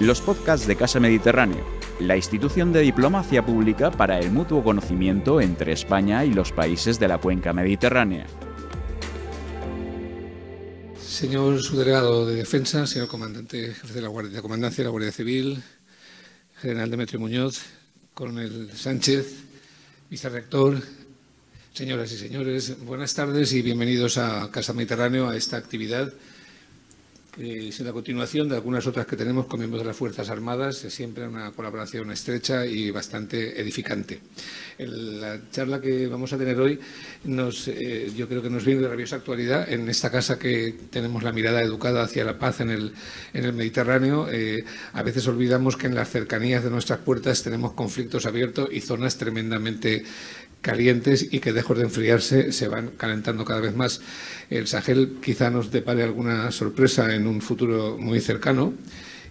los podcasts de Casa Mediterráneo, la institución de diplomacia pública para el mutuo conocimiento entre España y los países de la cuenca mediterránea. Señor subdelegado de Defensa, señor comandante jefe de la Guardia la Guardia Civil, general Demetrio Muñoz, coronel Sánchez, vicerrector, señoras y señores, buenas tardes y bienvenidos a Casa Mediterráneo, a esta actividad es la continuación de algunas otras que tenemos con miembros de las Fuerzas Armadas, siempre una colaboración estrecha y bastante edificante. la charla que vamos a tener hoy nos, eh, yo creo que nos viene de rabiosa actualidad en esta casa que tenemos la mirada educada hacia la paz en el, en el Mediterráneo. Eh, a veces olvidamos que en las cercanías de nuestras puertas tenemos conflictos abiertos y zonas tremendamente calientes y que lejos de enfriarse se van calentando cada vez más. El Sahel quizá nos depare alguna sorpresa en un futuro muy cercano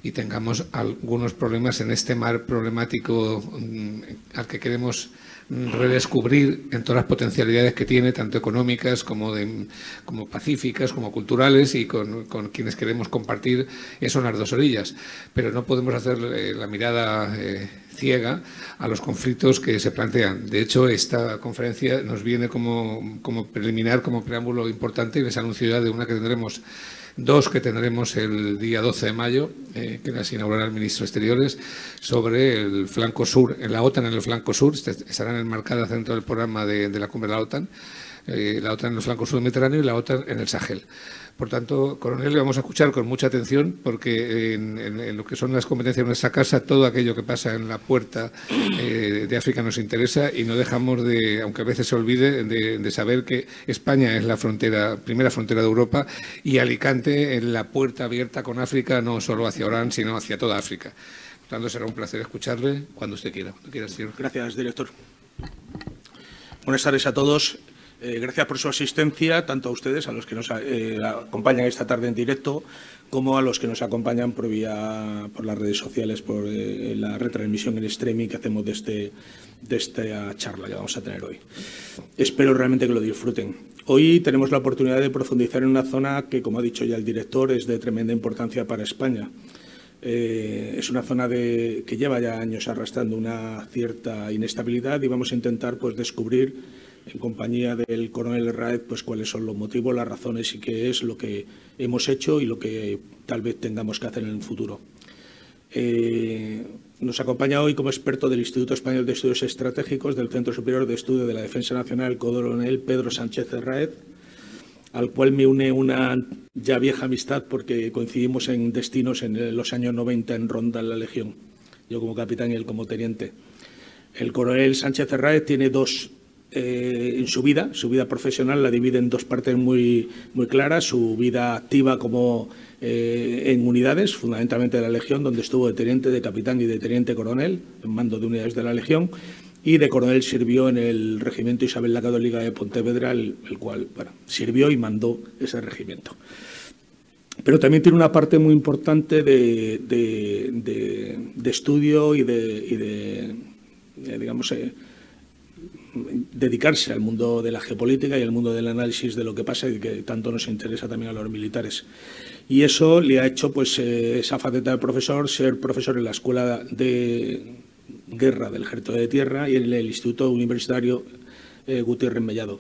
y tengamos algunos problemas en este mar problemático mm, al que queremos redescubrir en todas las potencialidades que tiene, tanto económicas como, de, como pacíficas, como culturales, y con, quienes queremos compartir eso en las dos orillas. Pero no podemos hacer eh, la mirada eh, ciega a los conflictos que se plantean. De hecho, esta conferencia nos viene como, como preliminar, como preámbulo importante, y les anuncio ya de una que tendremos dos que tendremos el día 12 de mayo, eh, que las inaugurará el ministro de Exteriores, sobre el flanco sur, en la OTAN en el flanco sur, estarán enmarcadas dentro del programa de, la cumbre de la OTAN, eh, la OTAN en el flanco sur Mediterráneo y la OTAN en el Sahel. Por tanto, coronel, le vamos a escuchar con mucha atención porque en, lo que son las competencias de nuestra casa, todo aquello que pasa en la puerta eh, de África nos interesa y no dejamos de, aunque a veces se olvide, de, saber que España es la frontera, primera frontera de Europa y Alicante es la puerta abierta con África, no solo hacia Orán, sino hacia toda África. Por tanto, será un placer escucharle cuando usted quiera. Gracias, director. Buenas tardes a todos. Eh, gracias por su asistencia, tanto a ustedes, a los que nos eh, acompañan esta tarde en directo, como a los que nos acompañan por, vía, por las redes sociales, por eh, la retransmisión en streaming que hacemos de, este, de esta charla que vamos a tener hoy. Espero realmente que lo disfruten. Hoy tenemos la oportunidad de profundizar en una zona que, como ha dicho ya el director, es de tremenda importancia para España. es una zona de, que lleva ya años arrastrando una cierta inestabilidad y vamos a intentar pues, descubrir en compañía del coronel Raed, pues cuáles son los motivos, las razones y qué es lo que hemos hecho y lo que tal vez tengamos que hacer en el futuro. Eh, nos acompaña hoy como experto del Instituto Español de Estudios Estratégicos del Centro Superior de Estudio de la Defensa Nacional, el coronel Pedro Sánchez Raed, al cual me une una ya vieja amistad porque coincidimos en destinos en los años 90 en Ronda en la Legión, yo como capitán y él como teniente. El coronel Sánchez Raed tiene dos eh, en su vida, su vida profesional la divide en dos partes muy, muy claras, su vida activa como eh, en unidades, fundamentalmente de la Legión, donde estuvo de teniente, de capitán y de teniente coronel, en mando de unidades de la Legión, y de coronel sirvió en el regimiento Isabel la Católica de Pontevedra, el, cual sirvió y mandó ese regimiento. Pero también tiene una parte muy importante de, de, estudio y de, digamos, eh, dedicarse al mundo de la geopolítica y al mundo del análisis de lo que pasa y que tanto nos interesa también a los militares. Y eso le ha hecho, pues, eh, esa faceta de profesor, ser profesor en la Escuela de Guerra del Ejército de Tierra y en el Instituto Universitario eh, Gutiérrez Mellado.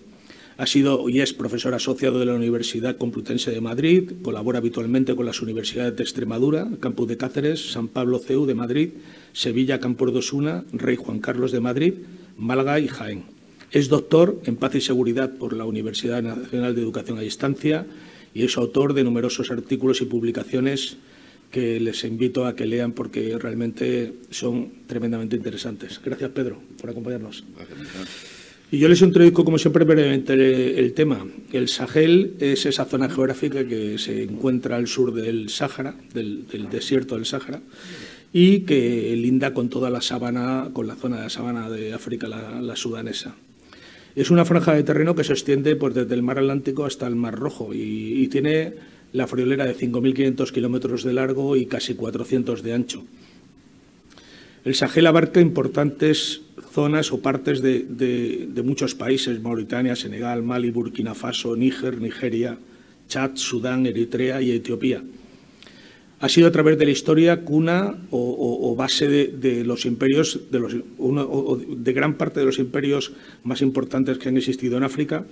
Ha sido y es profesor asociado de la Universidad Complutense de Madrid, colabora habitualmente con las universidades de Extremadura, Campus de Cáceres, San Pablo CEU de Madrid, Sevilla, Campos de Osuna, Rey Juan Carlos de Madrid, Málaga y Jaén. Es doctor en Paz y Seguridad por la Universidad Nacional de Educación a Distancia y es autor de numerosos artículos y publicaciones que les invito a que lean porque realmente son tremendamente interesantes. Gracias, Pedro, por acompañarnos. Y yo les introduzco, como siempre, brevemente el tema. El Sahel es esa zona geográfica que se encuentra al sur del Sáhara, del, desierto del Sáhara, y que linda con toda la sabana, con la zona de la sabana de África, la, sudanesa. Es una franja de terreno que se extiende pues, desde el mar Atlántico hasta el mar Rojo y, tiene la friolera de 5.500 kilómetros de largo y casi 400 de ancho. El Sahel abarca importantes zonas o partes de, de, muchos países, Mauritania, Senegal, Mali, Burkina Faso, Níger, Nigeria, Chad, Sudán, Eritrea y Etiopía. Ha sido a través de la historia cuna o, base de, los imperios, de, los, de gran parte de los imperios más importantes que han existido en África,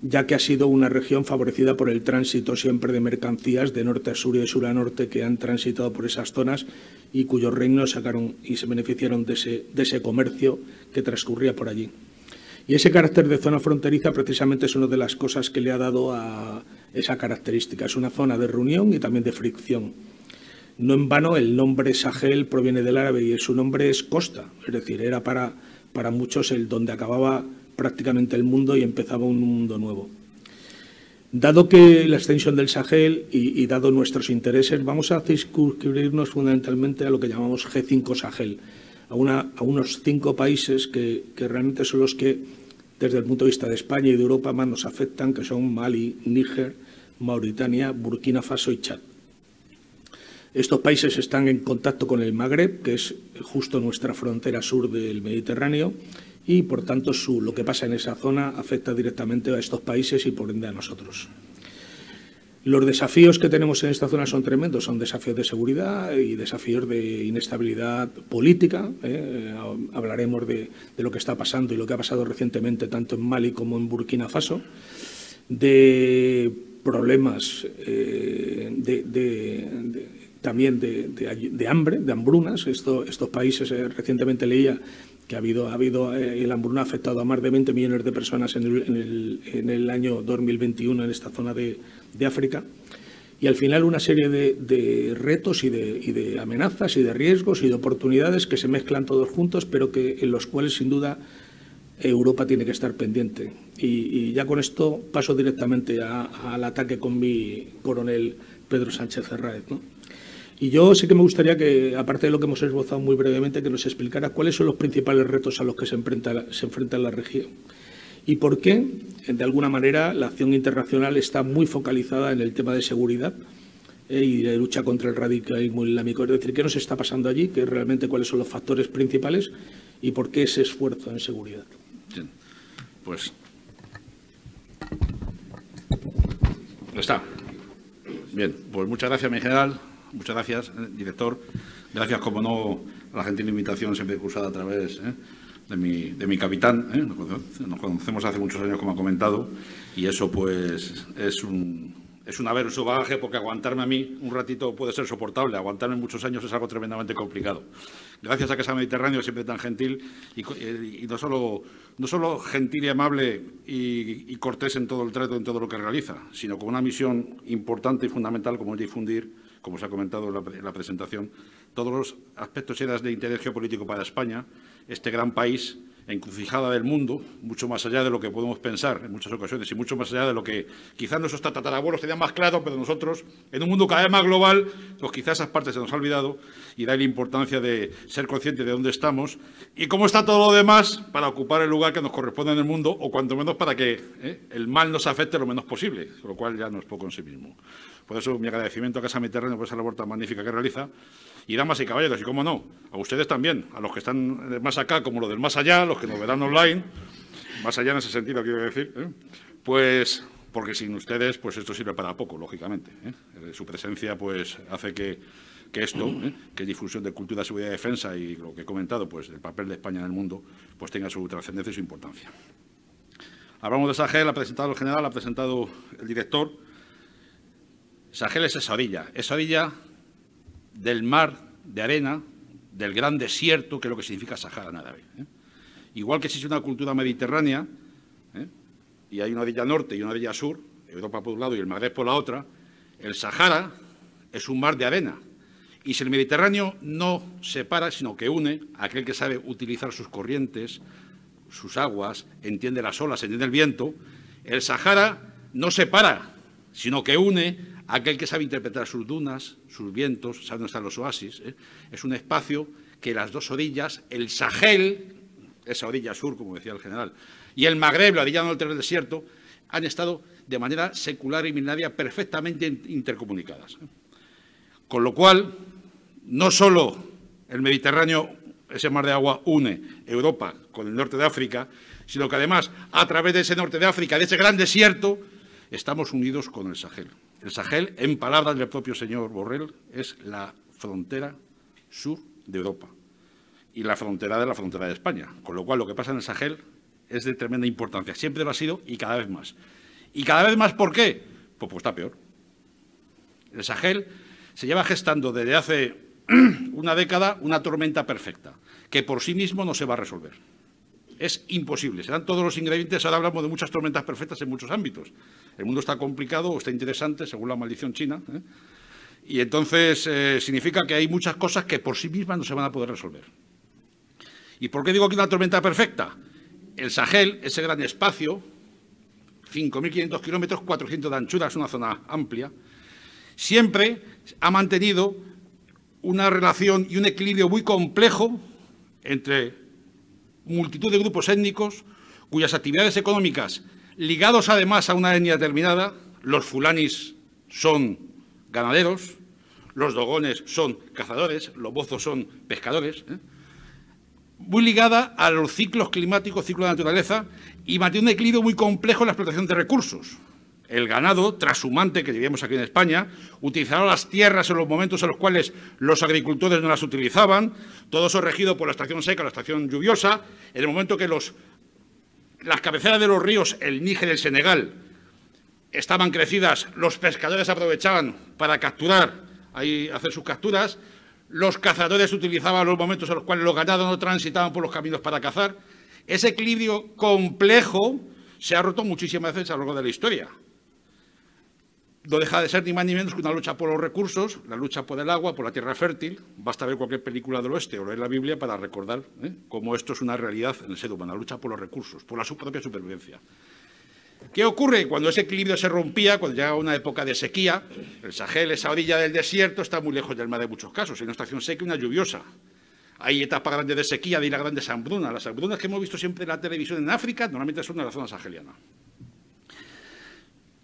ya que ha sido una región favorecida por el tránsito siempre de mercancías de norte a sur y de sur a norte que han transitado por esas zonas y cuyos reinos sacaron y se beneficiaron de ese, de ese comercio que transcurría por allí. Y ese carácter de zona fronteriza precisamente es una de las cosas que le ha dado a esa característica. Es una zona de reunión y también de fricción. No en vano el nombre Sahel proviene del árabe y su nombre es costa, es decir, era para, para muchos el donde acababa prácticamente el mundo y empezaba un mundo nuevo. Dado que la extensión del Sahel y, dado nuestros intereses, vamos a circunscribirnos fundamentalmente a lo que llamamos G5 Sahel, a, unos cinco países que, que, realmente son los que, desde el punto de vista de España y de Europa, más nos afectan, que son Mali, Níger, Mauritania, Burkina Faso y Chad. Estos países están en contacto con el Magreb, que es justo nuestra frontera sur del Mediterráneo, y por tanto lo que pasa en esa zona afecta directamente a estos países y por ende a nosotros. Los desafíos que tenemos en esta zona son tremendos, son desafíos de seguridad y desafíos de inestabilidad política. ¿eh? Hablaremos de, lo que está pasando y lo que ha pasado recientemente tanto en Mali como en Burkina Faso, de problemas eh, de también de, hambre, de hambrunas. estos países, eh, recientemente leía que ha habido, ha habido eh, el hambruna ha afectado a más de 20 millones de personas en el, en el, año 2021 en esta zona de, África. Y al final una serie de, retos y de, y de, amenazas y de riesgos y de oportunidades que se mezclan todos juntos, pero que en los cuales sin duda Europa tiene que estar pendiente. Y, ya con esto paso directamente al ataque con mi coronel Pedro Sánchez Ferráez. ¿no? Y yo sí que me gustaría que, aparte de lo que hemos esbozado muy brevemente, que nos explicara cuáles son los principales retos a los que se enfrenta, se enfrenta la región y por qué, de alguna manera, la acción internacional está muy focalizada en el tema de seguridad eh, y de lucha contra el radicalismo islámico. Es decir, ¿qué nos está pasando allí? ¿Qué realmente cuáles son los factores principales y por qué ese esfuerzo en seguridad? Bien. Pues está. Bien, pues muchas gracias, mi general. Muchas gracias, eh, director. Gracias, como no, a la gentil invitación siempre cursada a través eh, de, mi, de mi capitán. Eh. Nos conocemos hace muchos años, como ha comentado, y eso pues es un, es un haber su bagaje porque aguantarme a mí un ratito puede ser soportable, aguantarme muchos años es algo tremendamente complicado. Gracias a sea Mediterráneo siempre tan gentil y, no, solo, no solo gentil y amable y, cortés en todo el trato, en todo lo que realiza, sino con una misión importante y fundamental como es difundir, como se ha comentado en la, presentación, todos los aspectos y de interés geopolítico para España, este gran país encrucijada del mundo, mucho más allá de lo que podemos pensar en muchas ocasiones y mucho más allá de lo que quizás nuestros tatarabuelos tenían más claro, pero nosotros, en un mundo cada vez más global, pues quizás esas partes se nos ha olvidado y da la importancia de ser conscientes de dónde estamos y cómo está todo lo demás para ocupar el lugar que nos corresponde en el mundo o cuanto menos para que ¿eh? el mal nos afecte lo menos posible, lo cual ya no es poco en sí mismo. Por eso mi agradecimiento a Casa Mediterráneo por esa labor tan magnífica que realiza y damas y caballeros, y cómo no, a ustedes también, a los que están más acá como los del más allá, los que nos verán online, más allá en ese sentido quiero decir, ¿eh? pues porque sin ustedes pues esto sirve para poco, lógicamente. ¿eh? Eh, su presencia pues hace que, esto, que es difusión de cultura, seguridad y defensa y lo que he comentado, pues el papel de España en el mundo, pues tenga su trascendencia y su importancia. Hablamos de Sahel, ha presentado el general, ha presentado el director. Sahel es esa orilla, esa orilla del mar de arena, del gran desierto, que es lo que significa Sahara nada ¿eh? Igual que existe una cultura mediterránea, ¿eh? y hay una orilla norte y una orilla sur, Europa por un lado y el Magreb por la otra, el Sahara es un mar de arena. Y si el Mediterráneo no separa, sino que une a aquel que sabe utilizar sus corrientes, sus aguas, entiende las olas, entiende el viento, el Sahara no separa, sino que une aquel que sabe interpretar sus dunas, sus vientos, sabe dónde están los oasis. ¿eh? Es un espacio que las dos orillas, el Sahel, esa orilla sur, como decía el general, y el Magreb, la orilla norte del desierto, han estado de manera secular y milenaria perfectamente intercomunicadas. Con lo cual, no solo el Mediterráneo, ese mar de agua, une Europa con el norte de África, sino que además, a través de ese norte de África, de ese gran desierto, estamos unidos con el Sahel. El Sahel, en palabras del propio señor Borrell, es la frontera sur de Europa y la frontera de la frontera de España. Con lo cual, lo que pasa en el Sahel es de tremenda importancia. Siempre lo ha sido y cada vez más. ¿Y cada vez más por qué? Pues, pues está peor. El Sahel se lleva gestando desde hace una década una tormenta perfecta, que por sí mismo no se va a resolver. Es imposible. Serán todos los ingredientes. Ahora hablamos de muchas tormentas perfectas en muchos ámbitos. El mundo está complicado o está interesante, según la maldición china. ¿eh? Y entonces eh, significa que hay muchas cosas que por sí mismas no se van a poder resolver. ¿Y por qué digo que una tormenta perfecta? El Sahel, ese gran espacio, 5.500 kilómetros, 400 de anchura, es una zona amplia, siempre ha mantenido una relación y un equilibrio muy complejo entre multitud de grupos étnicos cuyas actividades económicas, ligados además a una etnia determinada, los fulanis son ganaderos, los dogones son cazadores, los bozos son pescadores, ¿eh? muy ligada a los ciclos climáticos, ciclos de naturaleza, y mantiene un equilibrio muy complejo en la explotación de recursos. El ganado trashumante que vivíamos aquí en España utilizaba las tierras en los momentos en los cuales los agricultores no las utilizaban, todo eso regido por la estación seca, la estación lluviosa, en el momento que los, las cabeceras de los ríos, el Níger y el Senegal, estaban crecidas, los pescadores aprovechaban para capturar, ahí hacer sus capturas, los cazadores utilizaban los momentos en los cuales los ganados no transitaban por los caminos para cazar. Ese equilibrio complejo se ha roto muchísimas veces a lo largo de la historia. No deja de ser ni más ni menos que una lucha por los recursos, la lucha por el agua, por la tierra fértil. Basta ver cualquier película del oeste o leer la Biblia para recordar ¿eh? cómo esto es una realidad en el ser humano, la lucha por los recursos, por la su propia supervivencia. ¿Qué ocurre cuando ese equilibrio se rompía, cuando llega una época de sequía? El Sahel, esa orilla del desierto, está muy lejos del mar en muchos casos. Hay una estación seca y una lluviosa. Hay etapas grandes de sequía, de las grandes hambrunas. Las hambrunas que hemos visto siempre en la televisión en África normalmente son de la zona saheliana.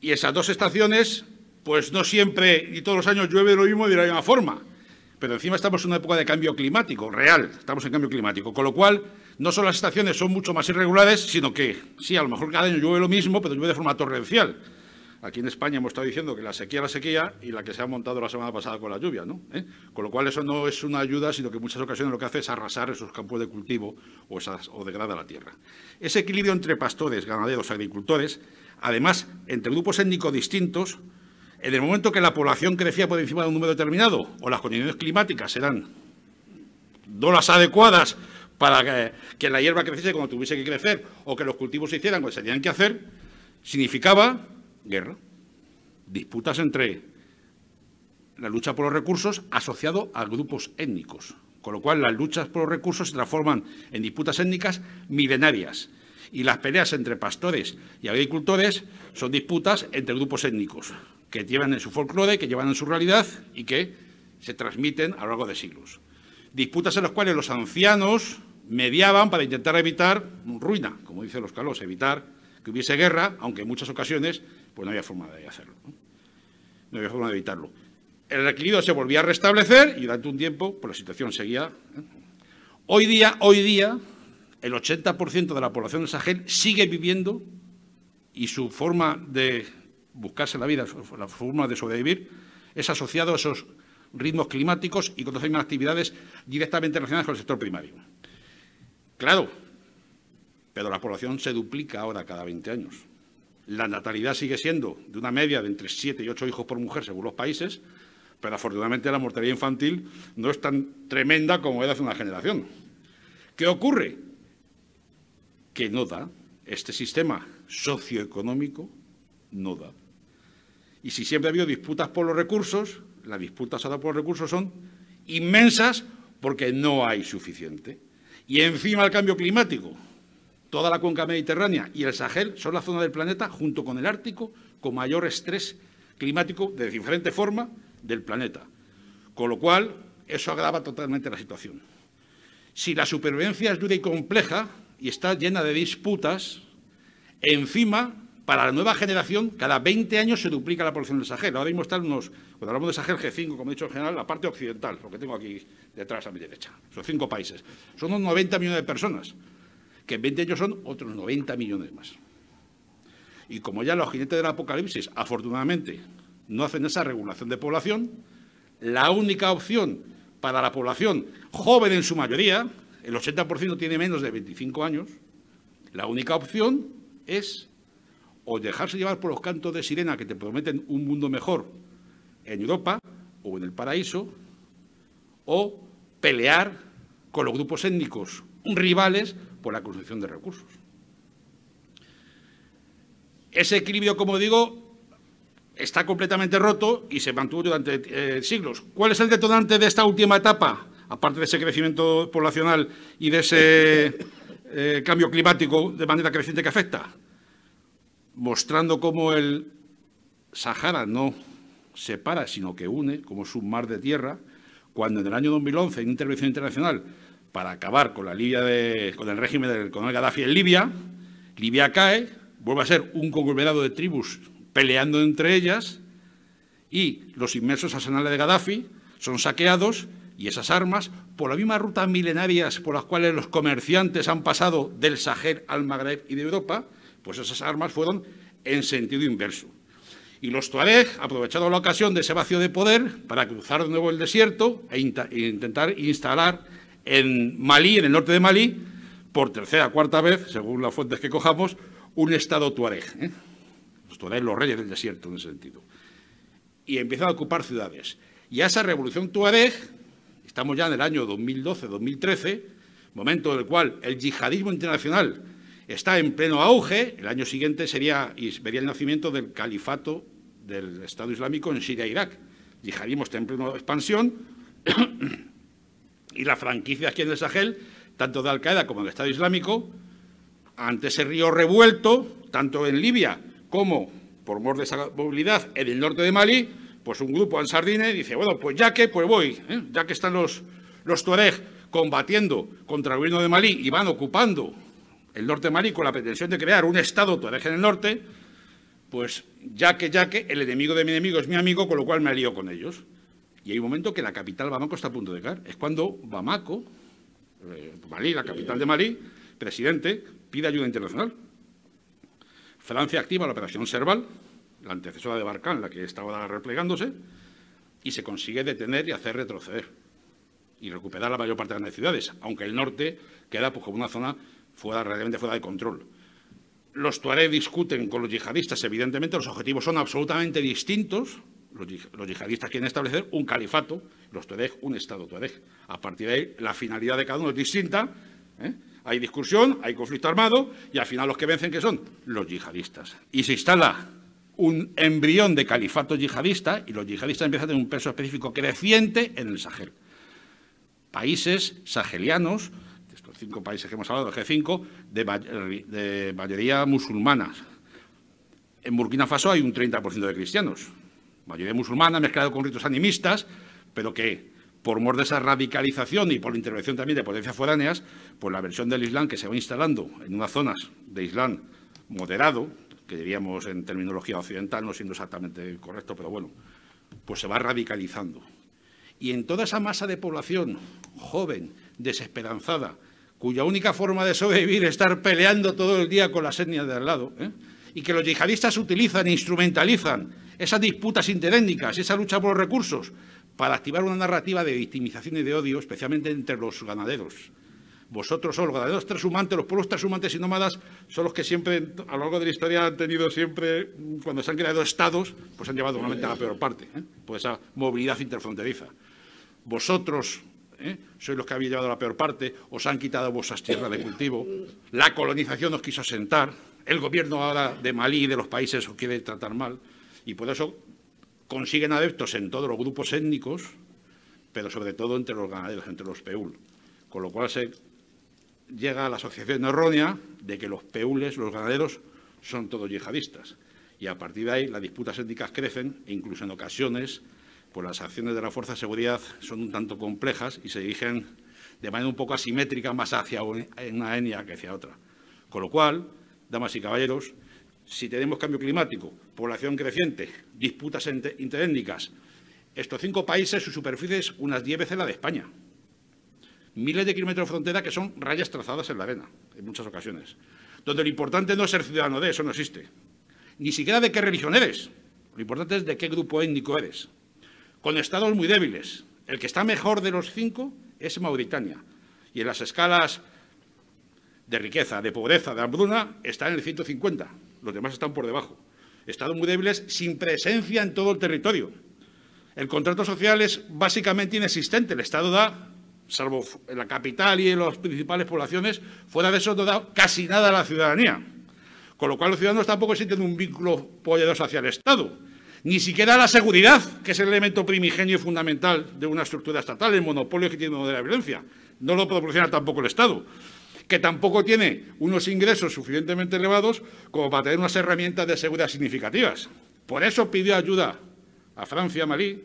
Y esas dos estaciones, pues no siempre y todos los años llueve lo mismo de la misma forma. Pero encima estamos en una época de cambio climático, real, estamos en cambio climático. Con lo cual, no solo las estaciones son mucho más irregulares, sino que, sí, a lo mejor cada año llueve lo mismo, pero llueve de forma torrencial. Aquí en España hemos estado diciendo que la sequía la sequía y la que se ha montado la semana pasada con la lluvia, ¿no? ¿Eh? Con lo cual eso no es una ayuda, sino que en muchas ocasiones lo que hace es arrasar esos campos de cultivo o, esas, o degrada la tierra. Ese equilibrio entre pastores, ganaderos, agricultores, además entre grupos étnicos distintos, en el momento que la población crecía por encima de un número determinado o las condiciones climáticas eran no las adecuadas para que, la hierba creciese cuando tuviese que crecer o que los cultivos se hicieran cuando se tenían que hacer, significaba guerra, disputas entre la lucha por los recursos asociado a grupos étnicos, con lo cual las luchas por los recursos se transforman en disputas étnicas milenarias y las peleas entre pastores y agricultores son disputas entre grupos étnicos que llevan en su folclore, que llevan en su realidad y que se transmiten a lo largo de siglos. Disputas en las cuales los ancianos mediaban para intentar evitar ruina, como dicen los calos, evitar que hubiese guerra, aunque en muchas ocasiones pues no había forma de hacerlo. No, había forma de evitarlo. El equilibrio se volvía a restablecer y durante un tiempo pues, la situación seguía. ¿eh? Hoy día, hoy día, el 80% de la población del Sahel sigue viviendo y su forma de buscarse la vida, la forma de sobrevivir, es asociado a esos ritmos climáticos y con otras actividades directamente relacionadas con el sector primario. Claro, pero la población se duplica ahora cada 20 años. La natalidad sigue siendo de una media de entre 7 y 8 hijos por mujer según los países, pero afortunadamente la mortalidad infantil no es tan tremenda como era hace una generación. ¿Qué ocurre? Que no da. Este sistema socioeconómico no da. Y si siempre ha habido disputas por los recursos, las disputas ahora por los recursos son inmensas porque no hay suficiente. Y encima el cambio climático. Toda la cuenca mediterránea y el Sahel son la zona del planeta, junto con el Ártico, con mayor estrés climático de diferente forma del planeta. Con lo cual, eso agrava totalmente la situación. Si la supervivencia es dura y compleja y está llena de disputas, encima para la nueva generación, cada 20 años se duplica la población del Sahel. Ahora mismo están unos, cuando hablamos de Sahel G5, como he dicho en general, la parte occidental, lo que tengo aquí detrás a mi derecha, son cinco países. Son unos 90 millones de personas, que en 20 años son otros 90 millones más. Y como ya los jinetes del apocalipsis, afortunadamente, no hacen esa regulación de población. La única opción para la población joven en su mayoría, el 80% tiene menos de 25 años, la única opción es o dejarse llevar por los cantos de sirena que te prometen un mundo mejor en Europa o en el paraíso, o pelear con los grupos étnicos rivales por la construcción de recursos. Ese equilibrio, como digo, está completamente roto y se mantuvo durante eh, siglos. ¿Cuál es el detonante de esta última etapa? Aparte de ese crecimiento poblacional y de ese eh, cambio climático de manera creciente que afecta, mostrando cómo el Sahara no separa, sino que une, como es un mar de tierra, cuando en el año 2011, en intervención internacional, para acabar con la Libia con el régimen del coronel Gaddafi en Libia, Libia cae, vuelve a ser un conglomerado de tribus peleando entre ellas y los inmensos arsenales de Gaddafi son saqueados y esas armas, por las mismas rutas milenarias por las cuales los comerciantes han pasado del Sahel al Magreb y de Europa, pues esas armas fueron en sentido inverso. Y los Tuareg aprovecharon la ocasión de ese vacío de poder para cruzar de nuevo el desierto e, e intentar instalar en Malí, en el norte de Malí, por tercera o cuarta vez, según las fuentes que cojamos, un Estado tuareg. ¿eh? Los tuareg, los reyes del desierto, en ese sentido. Y empiezan a ocupar ciudades. Y a esa revolución tuareg, estamos ya en el año 2012-2013, momento en el cual el yihadismo internacional está en pleno auge, el año siguiente sería, y vería el nacimiento del califato del Estado Islámico en Siria e Irak. El yihadismo está en plena expansión y la franquicia aquí en el Sahel, tanto de Al-Qaeda como del Estado Islámico, ante ese río revuelto, tanto en Libia como, por mor de esa movilidad, en el norte de Mali, pues un grupo ansardine dice, bueno, pues ya que, pues voy, ¿eh? ya que están los, los Tuareg combatiendo contra el gobierno de Malí y van ocupando el norte de Malí con la pretensión de crear un Estado Tuareg en el norte, pues ya que, ya que, el enemigo de mi enemigo es mi amigo, con lo cual me alío con ellos. Y hay un momento que la capital Bamako está a punto de caer. Es cuando Bamako, eh, Malí, la capital de Malí, presidente, pide ayuda internacional. Francia activa la operación Serval, la antecesora de Barcán, la que estaba replegándose, y se consigue detener y hacer retroceder y recuperar la mayor parte de las ciudades, aunque el norte queda pues, como una zona fuera, realmente fuera de control. Los tuareg discuten con los yihadistas, evidentemente los objetivos son absolutamente distintos, los, yihadistas quieren establecer un califato, los Tuareg un Estado Tuareg. A partir de ahí, la finalidad de cada uno es distinta. ¿eh? Hay discusión, hay conflicto armado y al final los que vencen, que son? Los yihadistas. Y se instala un embrión de califato yihadista y los yihadistas empiezan a tener un peso específico creciente en el Sahel. Países sahelianos, estos cinco países que hemos hablado, G5, de, de mayoría musulmana. En Burkina Faso hay un 30% de cristianos mayoría musulmana, mezclado con ritos animistas, pero que por mor de esa radicalización y por la intervención también de potencias foráneas, pues la versión del Islam que se va instalando en unas zonas de Islam moderado, que diríamos en terminología occidental, no siendo exactamente correcto, pero bueno, pues se va radicalizando. Y en toda esa masa de población joven, desesperanzada, cuya única forma de sobrevivir es estar peleando todo el día con las etnias de al lado, ¿eh? y que los yihadistas utilizan e instrumentalizan esas disputas interétnicas, esa lucha por los recursos, para activar una narrativa de victimización y de odio, especialmente entre los ganaderos. Vosotros sois los ganaderos transhumantes, los pueblos transhumantes y nómadas son los que siempre, a lo largo de la historia, han tenido siempre, cuando se han creado estados, pues han llevado normalmente a la peor parte, ¿eh? por esa movilidad interfronteriza. Vosotros ¿eh? sois los que habéis llevado la peor parte, os han quitado vuestras tierras de cultivo, la colonización os quiso sentar, el gobierno ahora de Malí y de los países os quiere tratar mal. Y por eso consiguen adeptos en todos los grupos étnicos, pero sobre todo entre los ganaderos, entre los PEUL. Con lo cual se llega a la asociación errónea de que los PEULes, los ganaderos, son todos yihadistas. Y a partir de ahí las disputas étnicas crecen e incluso en ocasiones pues las acciones de la Fuerza de Seguridad son un tanto complejas y se dirigen de manera un poco asimétrica más hacia una etnia que hacia otra. Con lo cual, damas y caballeros, si tenemos cambio climático, población creciente, disputas interétnicas, estos cinco países, su superficie es unas diez veces la de España. Miles de kilómetros de frontera que son rayas trazadas en la arena, en muchas ocasiones. Donde lo importante no es ser ciudadano de, eso no existe. Ni siquiera de qué religión eres. Lo importante es de qué grupo étnico eres. Con estados muy débiles. El que está mejor de los cinco es Mauritania. Y en las escalas de riqueza, de pobreza, de hambruna, está en el 150. Los demás están por debajo. Estados muy débiles sin presencia en todo el territorio. El contrato social es básicamente inexistente. El Estado da, salvo en la capital y en las principales poblaciones, fuera de eso no da casi nada a la ciudadanía. Con lo cual los ciudadanos tampoco sienten un vínculo poderoso hacia el Estado. Ni siquiera la seguridad, que es el elemento primigenio y fundamental de una estructura estatal, el monopolio que tiene de la violencia. No lo proporciona tampoco el Estado que tampoco tiene unos ingresos suficientemente elevados como para tener unas herramientas de seguridad significativas. Por eso pidió ayuda a Francia, Malí,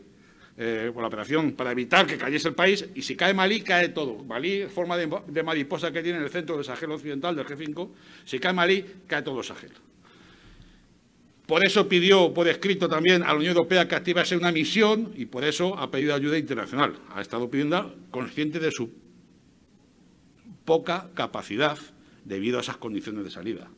eh, la operación para evitar que cayese el país, y si cae Malí, cae todo. Malí, forma de, mariposa que tiene en el centro del Sahel occidental, del G5, si cae Malí, cae todo el Sahel. Por eso pidió por escrito también a la Unión Europea que activase una misión y por eso ha pedido ayuda internacional. Ha estado pidiendo consciente de su poca capacidad debido a esas condiciones de salida.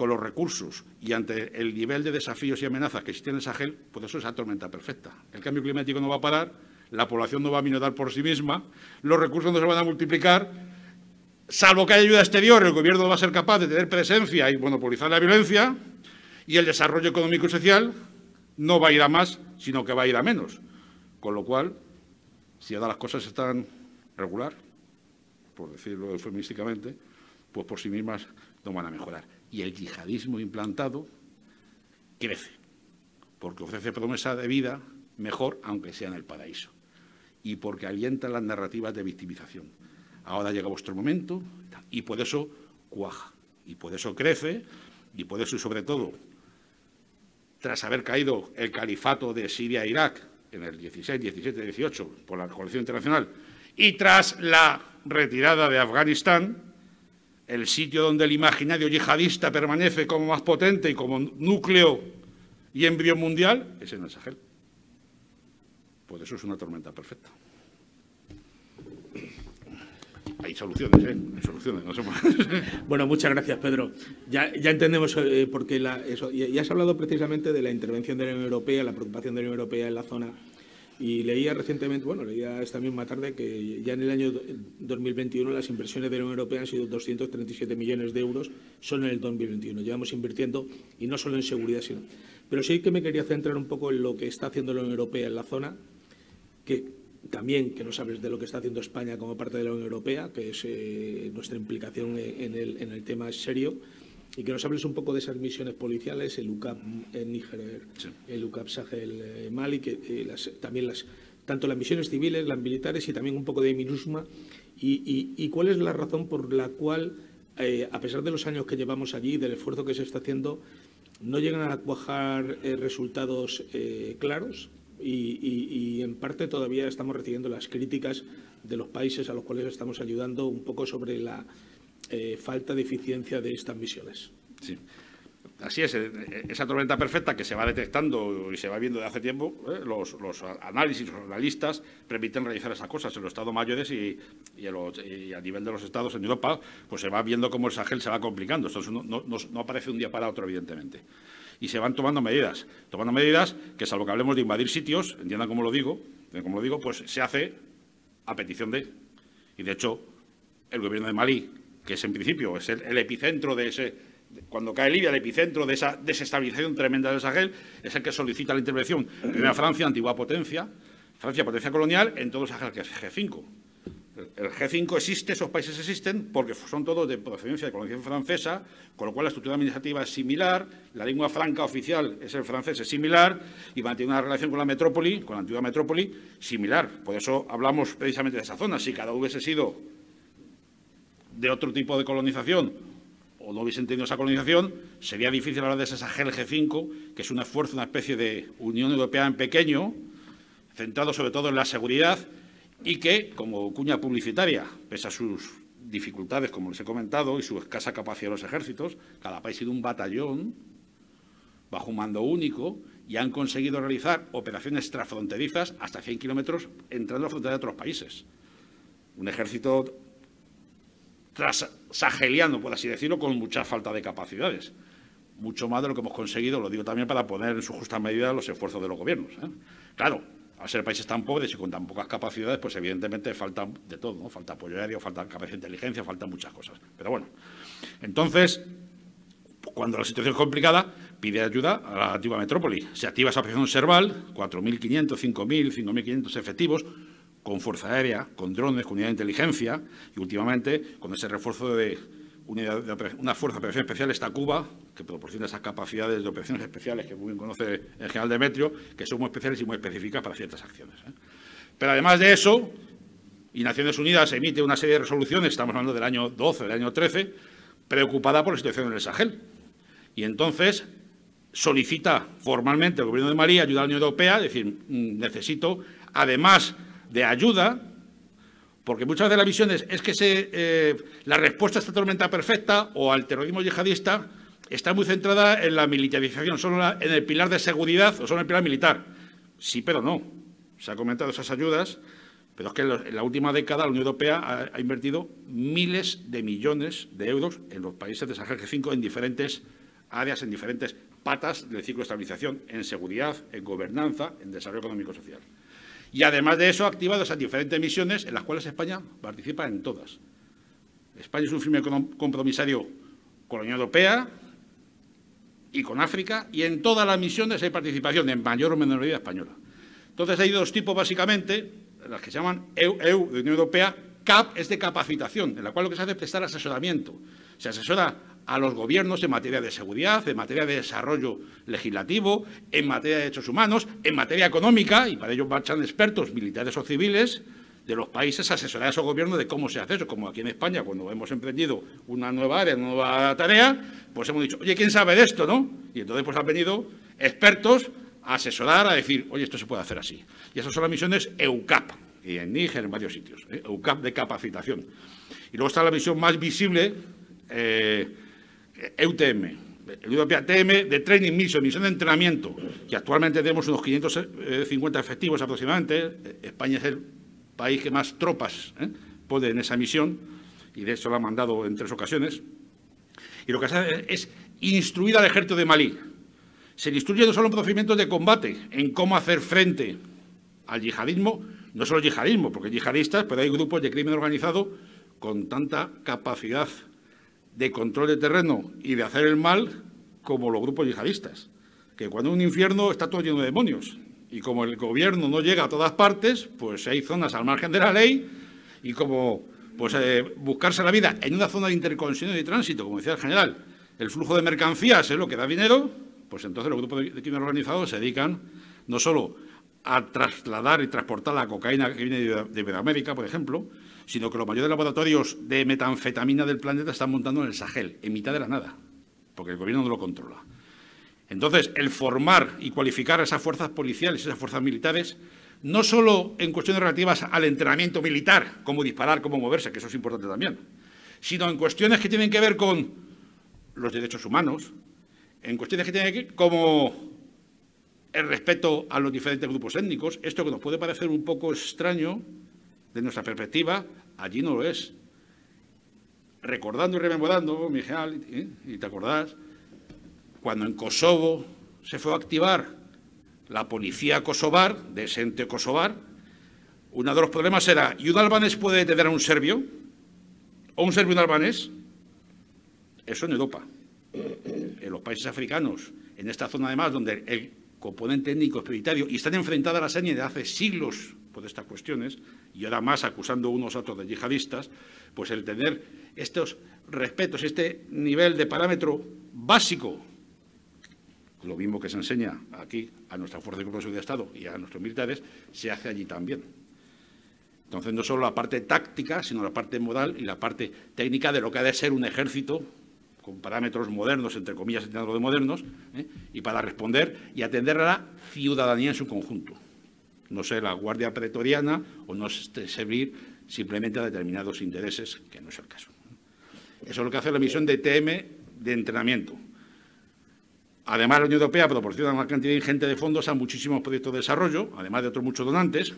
Con los recursos y ante el nivel de desafíos y amenazas que existen en el Sahel, pues eso es la tormenta perfecta. El cambio climático no va a parar, la población no va a minorar por sí misma, los recursos no se van a multiplicar, salvo que haya ayuda exterior, el Gobierno no va a ser capaz de tener presencia y monopolizar la violencia, y el desarrollo económico y social no va a ir a más, sino que va a ir a menos. Con lo cual, si ahora las cosas están regular, por decirlo eufemísticamente, pues por sí mismas no van a mejorar. Y el yihadismo implantado crece, porque ofrece promesa de vida mejor, aunque sea en el paraíso, y porque alienta las narrativas de victimización. Ahora llega vuestro momento, y por eso cuaja, y por eso crece, y por eso, sobre todo, tras haber caído el califato de Siria e Irak en el 16, 17, 18 por la coalición internacional, y tras la retirada de Afganistán, el sitio donde el imaginario yihadista permanece como más potente y como núcleo y embrión mundial es en el Sahel. Pues eso es una tormenta perfecta. Hay soluciones, ¿eh? Hay soluciones, no somos... Bueno, muchas gracias, Pedro. Ya, ya entendemos eh, la, eso, ya, ya has hablado precisamente de la intervención de la Unión Europea, la preocupación de la Unión Europea en la zona y leía recientemente, bueno, leía esta misma tarde que ya en el año 2021 las inversiones de la Unión Europea han sido 237 millones de euros, son en el 2021. Llevamos invirtiendo y no solo en seguridad, sino. Pero sí que me quería centrar un poco en lo que está haciendo la Unión Europea en la zona, que también que no sabes de lo que está haciendo España como parte de la Unión Europea, que es eh, nuestra implicación en el, en el tema serio y que nos hables un poco de esas misiones policiales, el UCAP en Níger, el UCAP Sahel eh, Mali, que eh, también las tanto las misiones civiles, las militares y también un poco de MINUSMA. Y, cuál es la razón por la cual, eh, a pesar de los años que llevamos allí, del esfuerzo que se está haciendo, no llegan a cuajar resultados claros y, y, en parte todavía estamos recibiendo las críticas de los países a los cuales estamos ayudando un poco sobre la eh, falta de eficiencia de estas misiones. Sí. Así es, eh, esa tormenta perfecta que se va detectando y se va viendo de hace tiempo, eh, los, análisis, los analistas permiten realizar esas cosas en los estados mayores y, a nivel de los estados en Europa, pues se va viendo cómo el Sahel se va complicando. Esto no, aparece un día para otro, evidentemente. Y se van tomando medidas, tomando medidas que, salvo que hablemos de invadir sitios, entiendan cómo lo digo, como lo digo, pues se hace a petición de. Y de hecho, el gobierno de Malí que es en principio es el, epicentro de ese, cuando cae Libia, el epicentro de esa desestabilización tremenda del Sahel, es el que solicita la intervención. Primero Francia, antigua potencia, Francia, potencia colonial, en todo el Sahel, que es G5. El G5 existe, esos países existen, porque son todos de procedencia de colonización francesa, con lo cual la estructura administrativa es similar, la lengua franca oficial es el francés, es similar, y mantiene una relación con la metrópoli, con la antigua metrópoli, similar. Por eso hablamos precisamente de esa zona. Si cada uno hubiese sido de otro tipo de colonización o no hubiesen tenido esa colonización, sería difícil hablar de ese Sahel G5, que es un esfuerzo, una especie de Unión Europea en pequeño, centrado sobre todo en la seguridad y que, como cuña publicitaria, pese a sus dificultades, como les he comentado, y su escasa capacidad de los ejércitos, cada país tiene un batallón bajo un mando único y han conseguido realizar operaciones transfronterizas hasta 100 kilómetros entrando a la frontera de otros países. Un ejército saheliano, por así decirlo, con mucha falta de capacidades. mucho más de lo que hemos conseguido, lo digo también para poner en su justa medida los esfuerzos de los gobiernos. ¿eh? Claro, al ser países tan pobres y con tan pocas capacidades, pues evidentemente falta de todo, ¿no? Falta apoyo aéreo, falta capacidad de inteligencia, faltan muchas cosas. Pero bueno, entonces, cuando la situación es complicada, pide ayuda a la antigua metrópoli. Se activa esa operación Serval, 4.500, 5.000, 5.500 efectivos, con fuerza aérea, con drones, con unidad de inteligencia y últimamente con ese refuerzo de una fuerza de operación especial está Cuba, que proporciona esas capacidades de operaciones especiales que muy bien conoce el general Demetrio, que son muy especiales y muy específicas para ciertas acciones. ¿eh? Pero además de eso, y Naciones Unidas emite una serie de resoluciones, estamos hablando del año 12, del año 13, preocupada por la situación en el Sahel. Y entonces solicita formalmente al Gobierno de María ayuda a la Unión Europea, es decir, mm, necesito, además de ayuda, porque muchas veces la visión es, que eh, la respuesta a esta tormenta perfecta o al terrorismo yihadista está muy centrada en la militarización, solo en el pilar de seguridad o solo en el pilar militar. Sí, pero no. Se han comentado esas ayudas, pero es que en la última década la Unión Europea ha, invertido miles de millones de euros en los países de Sahel G5 en diferentes áreas, en diferentes patas del ciclo de estabilización, en seguridad, en gobernanza, en desarrollo económico y además de eso, ha activado esas diferentes misiones en las cuales España participa en todas. España es un firme compromisario con la Unión Europea y con África, y en todas las misiones hay participación, en mayor o menor medida española. Entonces hay dos tipos, básicamente, las que se llaman EU, EU de Unión Europea, CAP es de capacitación, en la cual lo que se hace es prestar asesoramiento. Se asesora a los gobiernos en materia de seguridad, en materia de desarrollo legislativo, en materia de derechos humanos, en materia económica, y para ello marchan expertos militares o civiles de los países a asesorar a esos gobiernos de cómo se hace eso, como aquí en España, cuando hemos emprendido una nueva área, una nueva tarea, pues hemos dicho, oye, ¿quién sabe de esto, no? Y entonces pues han venido expertos a asesorar, a decir, oye, esto se puede hacer así. Y esas son las misiones EUCAP, y en Níger, en varios sitios, ¿eh? EUCAP de capacitación. Y luego está la misión más visible, eh, EUTM, Europea TM de Training Mission, misión de entrenamiento, que actualmente tenemos unos 550 efectivos aproximadamente. España es el país que más tropas ¿eh? pone en esa misión, y de hecho lo ha mandado en tres ocasiones. Y lo que hace es instruir al ejército de Malí. Se le instruye no solo en procedimientos de combate, en cómo hacer frente al yihadismo, no solo yihadismo, porque yihadistas, pero hay grupos de crimen organizado con tanta capacidad de control de terreno y de hacer el mal como los grupos yihadistas. Que cuando un infierno está todo lleno de demonios. Y como el gobierno no llega a todas partes, pues hay zonas al margen de la ley y como pues, eh, buscarse la vida en una zona de interconexión y de tránsito, como decía el general, el flujo de mercancías es lo que da dinero, pues entonces los grupos de crimen organizado se dedican no solo a trasladar y transportar la cocaína que viene de Iberoamérica, por ejemplo, sino que los mayores laboratorios de metanfetamina del planeta están montando en el Sahel, en mitad de la nada, porque el gobierno no lo controla. Entonces, el formar y cualificar a esas fuerzas policiales, esas fuerzas militares, no solo en cuestiones relativas al entrenamiento militar, cómo disparar, cómo moverse, que eso es importante también, sino en cuestiones que tienen que ver con los derechos humanos, en cuestiones que tienen que ver como el respeto a los diferentes grupos étnicos, esto que nos puede parecer un poco extraño de nuestra perspectiva, allí no lo es. Recordando y rememorando, Miguel, ¿eh? y te acordás, cuando en Kosovo se fue a activar la policía kosovar, de ese ente kosovar, uno de los problemas era, ¿y un albanés puede detener a un serbio? ¿O un serbio un albanés? Eso en Europa. En los países africanos, en esta zona además, donde el componente étnico prioritario y están enfrentadas a la seña de hace siglos por estas cuestiones, y ahora más acusando unos a otros de yihadistas, pues el tener estos respetos, este nivel de parámetro básico, lo mismo que se enseña aquí a nuestra Fuerza de Cuerpo de Estado y a nuestros militares, se hace allí también. Entonces, no solo la parte táctica, sino la parte moral y la parte técnica de lo que ha de ser un ejército con parámetros modernos, entre comillas, de modernos, ¿eh? y para responder y atender a la ciudadanía en su conjunto no ser la guardia pretoriana o no servir simplemente a determinados intereses, que no es el caso. Eso es lo que hace la misión de TM de entrenamiento. Además, la Unión Europea proporciona una cantidad ingente de fondos a muchísimos proyectos de desarrollo, además de otros muchos donantes.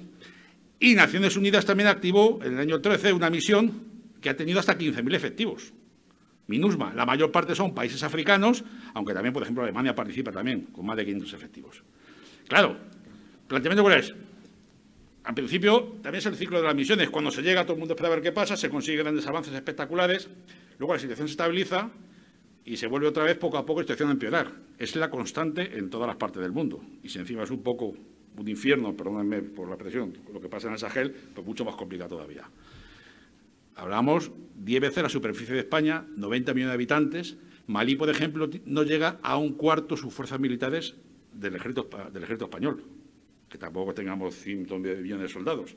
Y Naciones Unidas también activó en el año 13 una misión que ha tenido hasta 15.000 efectivos MINUSMA, la mayor parte son países africanos, aunque también, por ejemplo, Alemania participa también, con más de 500 efectivos. Claro, planteamiento cuál es. Al principio, también es el ciclo de las misiones. Cuando se llega, todo el mundo espera ver qué pasa, se consiguen grandes avances espectaculares, luego la situación se estabiliza y se vuelve otra vez poco a poco la situación a empeorar. Es la constante en todas las partes del mundo. Y si encima es un poco un infierno, perdónenme por la presión, lo que pasa en el Sahel, pues mucho más complicado todavía. Hablamos 10 veces la superficie de España, 90 millones de habitantes. Malí, por ejemplo, no llega a un cuarto sus fuerzas militares del ejército, del ejército español, que tampoco tengamos 100 millones de soldados.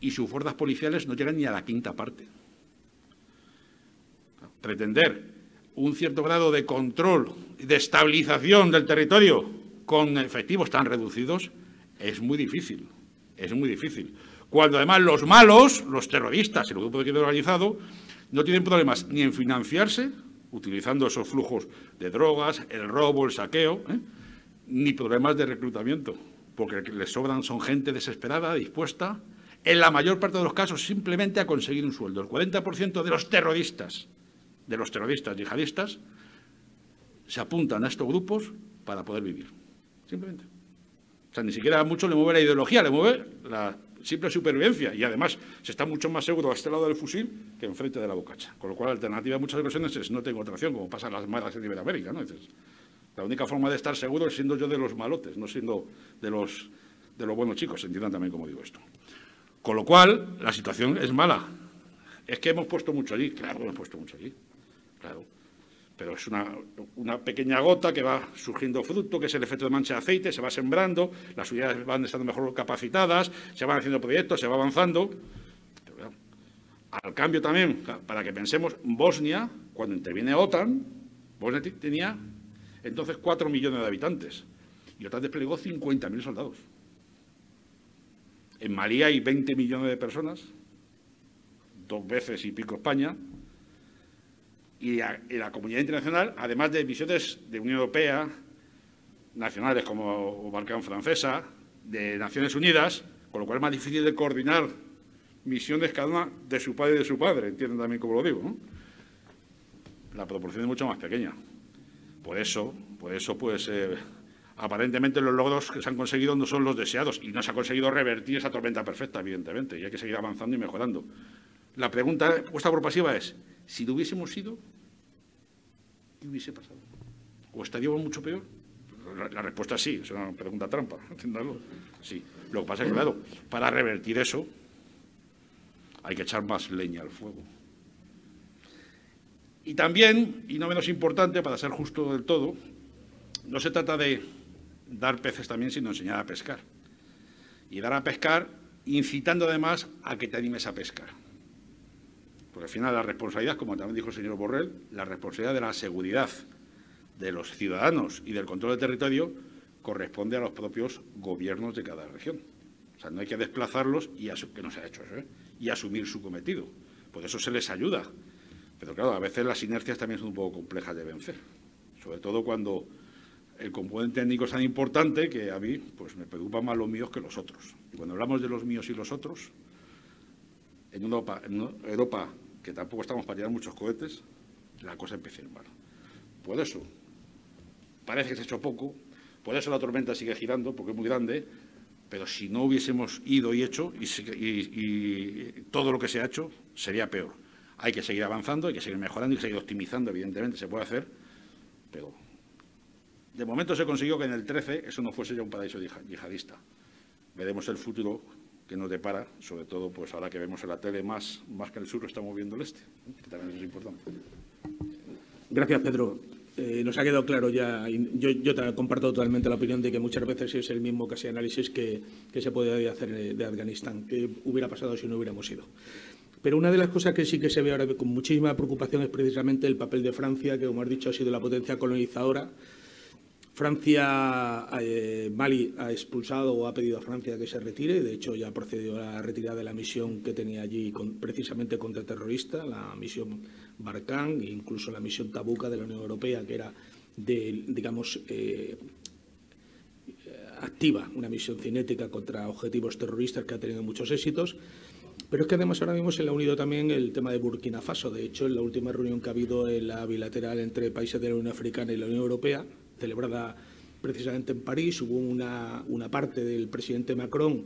Y sus fuerzas policiales no llegan ni a la quinta parte. Pretender un cierto grado de control, de estabilización del territorio con efectivos tan reducidos es muy difícil. Es muy difícil. Cuando además los malos, los terroristas y el grupo de crimen organizado, no tienen problemas ni en financiarse, utilizando esos flujos de drogas, el robo, el saqueo, ¿eh? ni problemas de reclutamiento, porque les sobran son gente desesperada, dispuesta, en la mayor parte de los casos simplemente a conseguir un sueldo. El 40% de los terroristas, de los terroristas yihadistas, se apuntan a estos grupos para poder vivir. Simplemente. O sea, ni siquiera mucho le mueve la ideología, le mueve la simple supervivencia. Y además se está mucho más seguro a este lado del fusil que enfrente de la bocacha. Con lo cual la alternativa en muchas ocasiones es no tengo otra acción, como pasa en las malas en Iberoamérica. ¿no? la única forma de estar seguro es siendo yo de los malotes, no siendo de los, de los buenos chicos. Entiendan también cómo digo esto. Con lo cual, la situación es mala. Es que hemos puesto mucho allí. Claro, hemos puesto mucho allí. Claro pero es una, pequeña gota que va surgiendo fruto, que es el efecto de mancha de aceite, se va sembrando, las unidades van estando mejor capacitadas, se van haciendo proyectos, se va avanzando. al cambio también, para que pensemos, Bosnia, cuando interviene OTAN, Bosnia tenía entonces 4 millones de habitantes y OTAN desplegó 50.000 soldados. En Mali hay 20 millones de personas, dos veces y pico España, y la, comunidad internacional, además de misiones de Unión Europea, nacionales como Balcán Francesa, de Naciones Unidas, con lo cual es más difícil de coordinar misiones cada una de su padre y de su padre, entienden también cómo lo digo, ¿no? La proporción es mucho más pequeña. Por eso, por eso, pues, eh, aparentemente los logros que se han conseguido no son los deseados y no se ha conseguido revertir esa tormenta perfecta, evidentemente, y hay que seguir avanzando y mejorando. La pregunta puesta por pasiva es, si lo hubiésemos sido, ¿qué hubiese pasado? ¿O estaríamos mucho peor? La, respuesta es sí, es una pregunta trampa, entenderlo. Sí. Lo que pasa es que, claro, para revertir eso hay que echar más leña al fuego. Y también, y no menos importante, para ser justo del todo, no se trata de dar peces también, sino enseñar a pescar. Y dar a pescar incitando además a que te animes a pescar. Porque al final la responsabilidad, como también dijo el señor Borrell, la responsabilidad de la seguridad de los ciudadanos y del control del territorio corresponde a los propios gobiernos de cada región. O sea, no hay que desplazarlos, y que no se ha hecho eso, ¿eh? y asumir su cometido. Por eso se les ayuda. Pero claro, a veces las inercias también son un poco complejas de vencer. Sobre todo cuando el componente étnico es tan importante que a mí pues, me preocupan más los míos que los otros. Y cuando hablamos de los míos y los otros, en Europa que tampoco estamos para tirar muchos cohetes, la cosa empieza a ir mal. Por eso, parece que se ha hecho poco, por eso la tormenta sigue girando, porque es muy grande, pero si no hubiésemos ido y hecho, y, todo lo que se ha hecho, sería peor. Hay que seguir avanzando, hay que seguir mejorando, hay que seguir optimizando, evidentemente, se puede hacer, pero de momento se consiguió que en el 13 eso no fuese ya un paraíso yihadista. Veremos el futuro que nos depara, sobre todo pues ahora que vemos en la tele más, más que el sur estamos viendo el este, que también es importante. Gracias, Pedro. Eh, nos ha quedado claro ya, yo, yo comparto totalmente la opinión de que muchas veces es el mismo casi análisis que, que se puede hacer de Afganistán, que hubiera pasado si no hubiéramos ido. Pero una de las cosas que sí que se ve ahora con muchísima preocupación es precisamente el papel de Francia, que como has dicho ha sido la potencia colonizadora, Francia, eh, Mali ha expulsado o ha pedido a Francia que se retire. De hecho, ya procedió a la retirada de la misión que tenía allí precisamente contra terroristas, la misión Barkhane e incluso la misión Tabuca de la Unión Europea, que era de, digamos, eh, activa, una misión cinética contra objetivos terroristas que ha tenido muchos éxitos. Pero es que además ahora mismo se le ha unido también el tema de Burkina Faso. De hecho, en la última reunión que ha habido en la bilateral entre países de la Unión Africana y la Unión Europea, celebrada precisamente en París, hubo una, una parte del presidente Macron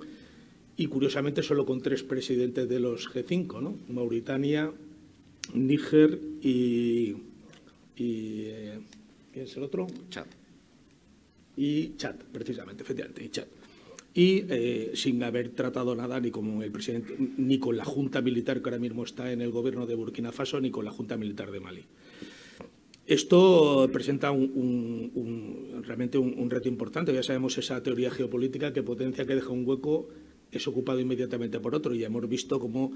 y curiosamente solo con tres presidentes de los G5, ¿no? Mauritania, Níger y, y eh, ¿quién es el otro? Chad. Y Chad, precisamente, efectivamente, y Chad. Y eh, sin haber tratado nada ni con el presidente, ni con la junta militar que ahora mismo está en el gobierno de Burkina Faso, ni con la junta militar de Mali. Esto presenta un, realmente un, reto importante. Ya sabemos esa teoría geopolítica que potencia que deja un hueco es ocupado inmediatamente por otro. Y hemos visto cómo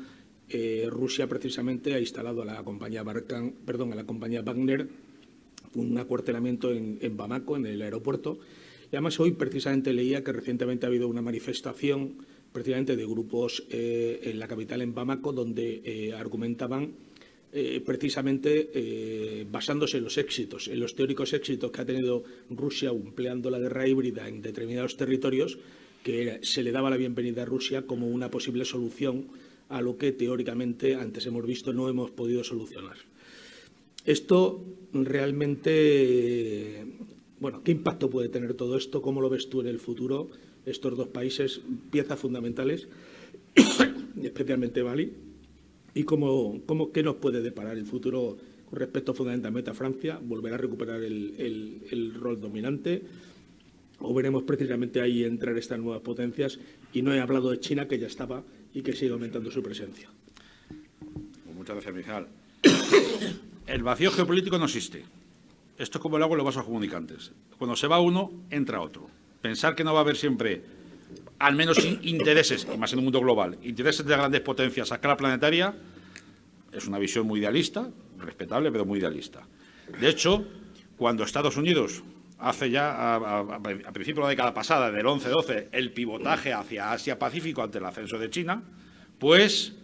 eh, Rusia precisamente ha instalado a la compañía Barkan, perdón, a la compañía Wagner un acuartelamiento en, Bamako, en el aeropuerto. Y además hoy precisamente leía que recientemente ha habido una manifestación precisamente de grupos eh, en la capital, en Bamako, donde eh, argumentaban precisamente basándose en los éxitos, en los teóricos éxitos que ha tenido Rusia empleando la guerra híbrida en determinados territorios, que se le daba la bienvenida a Rusia como una posible solución a lo que teóricamente antes hemos visto no hemos podido solucionar. Esto realmente, bueno, ¿qué impacto puede tener todo esto? ¿Cómo lo ves tú en el futuro? Estos dos países, piezas fundamentales, especialmente Mali, y cómo, cómo, qué nos puede deparar el futuro con respecto fundamentalmente a Francia, volver a recuperar el, el rol dominante o veremos precisamente ahí entrar estas nuevas potencias. Y no he hablado de China, que ya estaba y que sigue aumentando su presencia. Pues muchas gracias, Mijal. El vacío geopolítico no existe. Esto es como el agua en los vasos comunicantes. Cuando se va uno, entra otro. Pensar que no va a haber siempre, al menos intereses, y más en un mundo global, intereses de grandes potencias a escala planetaria, es una visión muy idealista, respetable, pero muy idealista. De hecho, cuando Estados Unidos hace ya, a, principios de la década pasada, del 11-12, el pivotaje hacia Asia-Pacífico ante el ascenso de China, pues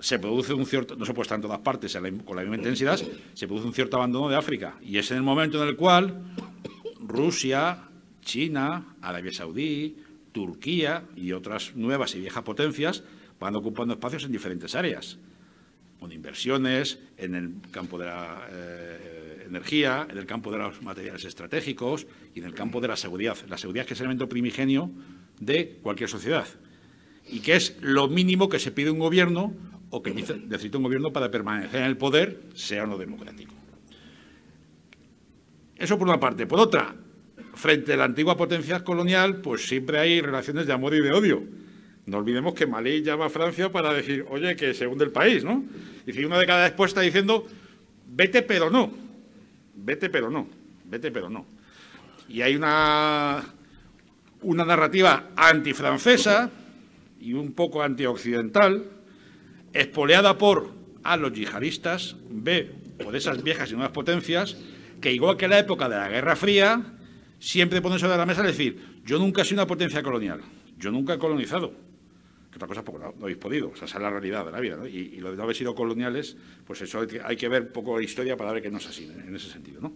se produce un cierto, no se puede estar en todas partes con la misma intensidad, se produce un cierto abandono de África. Y es en el momento en el cual Rusia, China, Arabia Saudí, Turquía y otras nuevas y viejas potencias van ocupando espacios en diferentes áreas, con inversiones en el campo de la... Eh, energía, en el campo de los materiales estratégicos y en el campo de la seguridad. La seguridad que es el elemento primigenio de cualquier sociedad y que es lo mínimo que se pide un gobierno o que necesita un gobierno para permanecer en el poder, sea o no democrático. Eso por una parte. Por otra, frente a la antigua potencia colonial, pues siempre hay relaciones de amor y de odio. No olvidemos que Malí llama a Francia para decir, oye, que se hunde el país, ¿no? Y si una década después está diciendo, vete pero no vete pero no, vete pero no. Y hay una, una narrativa antifrancesa y un poco antioccidental, espoleada por A, los yihadistas, B, por esas viejas y nuevas potencias, que igual que en la época de la Guerra Fría, siempre ponen sobre la mesa decir, yo nunca he sido una potencia colonial, yo nunca he colonizado, que otra cosa poco no, habéis podido, o sea, esa es la realidad de la vida, Y, lo de no haber sido coloniales, pues eso hay que, ver un poco la historia para ver que no es así, en ese sentido, ¿no?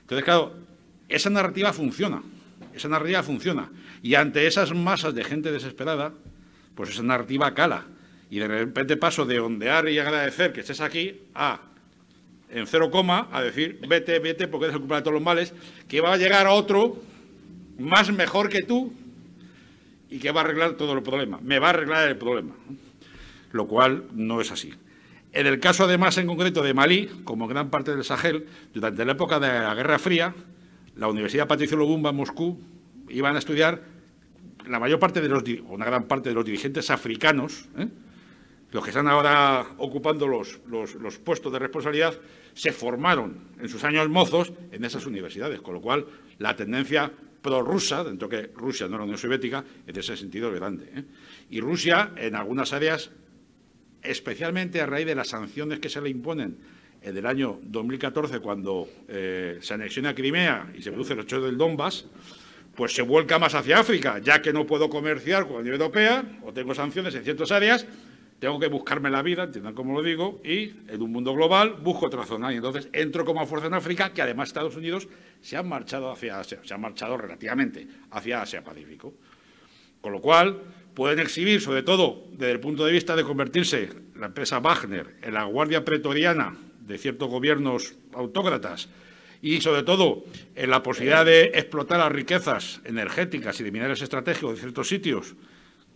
Entonces, claro, esa narrativa funciona, esa narrativa funciona, y ante esas masas de gente desesperada, pues esa narrativa cala, y de repente paso de ondear y agradecer que estés aquí a en cero coma a decir vete, vete porque eres el culpable de todos los males, que va a llegar otro más mejor que tú y que va a arreglar todo el problema. Me va a arreglar el problema. Lo cual no es así. En el caso, además, en concreto de Malí, como gran parte del Sahel, durante la época de la Guerra Fría, la Universidad Patricio Lobumba en Moscú iban a estudiar la mayor parte de los, una gran parte de los dirigentes africanos, ¿eh? Los que están ahora ocupando los, los, puestos de responsabilidad, se formaron en sus años mozos en esas universidades, con lo cual la tendencia prorrusa, dentro que Rusia no era Unión Soviética, en ese sentido es grande. ¿eh? Y Rusia, en algunas áreas, especialmente a raíz de las sanciones que se le imponen en el año 2014, cuando eh, se anexiona Crimea y se produce el hecho del Donbass, pues se vuelca más hacia África, ya que no puedo comerciar con la Unión Europea o tengo sanciones en ciertas áreas, tengo que buscarme la vida, entiendan cómo lo digo, y en un mundo global busco otra zona. Y entonces entro como fuerza en África, que además Estados Unidos se han marchado hacia Asia, se han marchado relativamente hacia Asia-Pacífico. Con lo cual, pueden exhibir, sobre todo desde el punto de vista de convertirse la empresa Wagner en la guardia pretoriana de ciertos gobiernos autócratas y, sobre todo, en la posibilidad de explotar las riquezas energéticas y de minerales estratégicos de ciertos sitios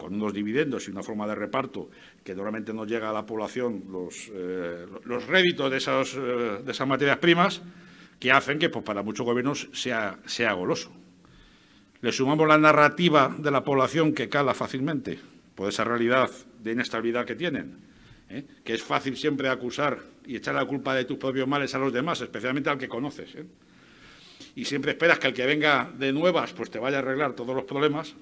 con unos dividendos y una forma de reparto que normalmente no llega a la población los, eh, los réditos de, eh, de esas materias primas, que hacen que pues, para muchos gobiernos sea, sea goloso. Le sumamos la narrativa de la población que cala fácilmente por esa realidad de inestabilidad que tienen, ¿eh? que es fácil siempre acusar y echar la culpa de tus propios males a los demás, especialmente al que conoces. Y siempre esperas que el que venga de nuevas pues te vaya a arreglar todos los problemas.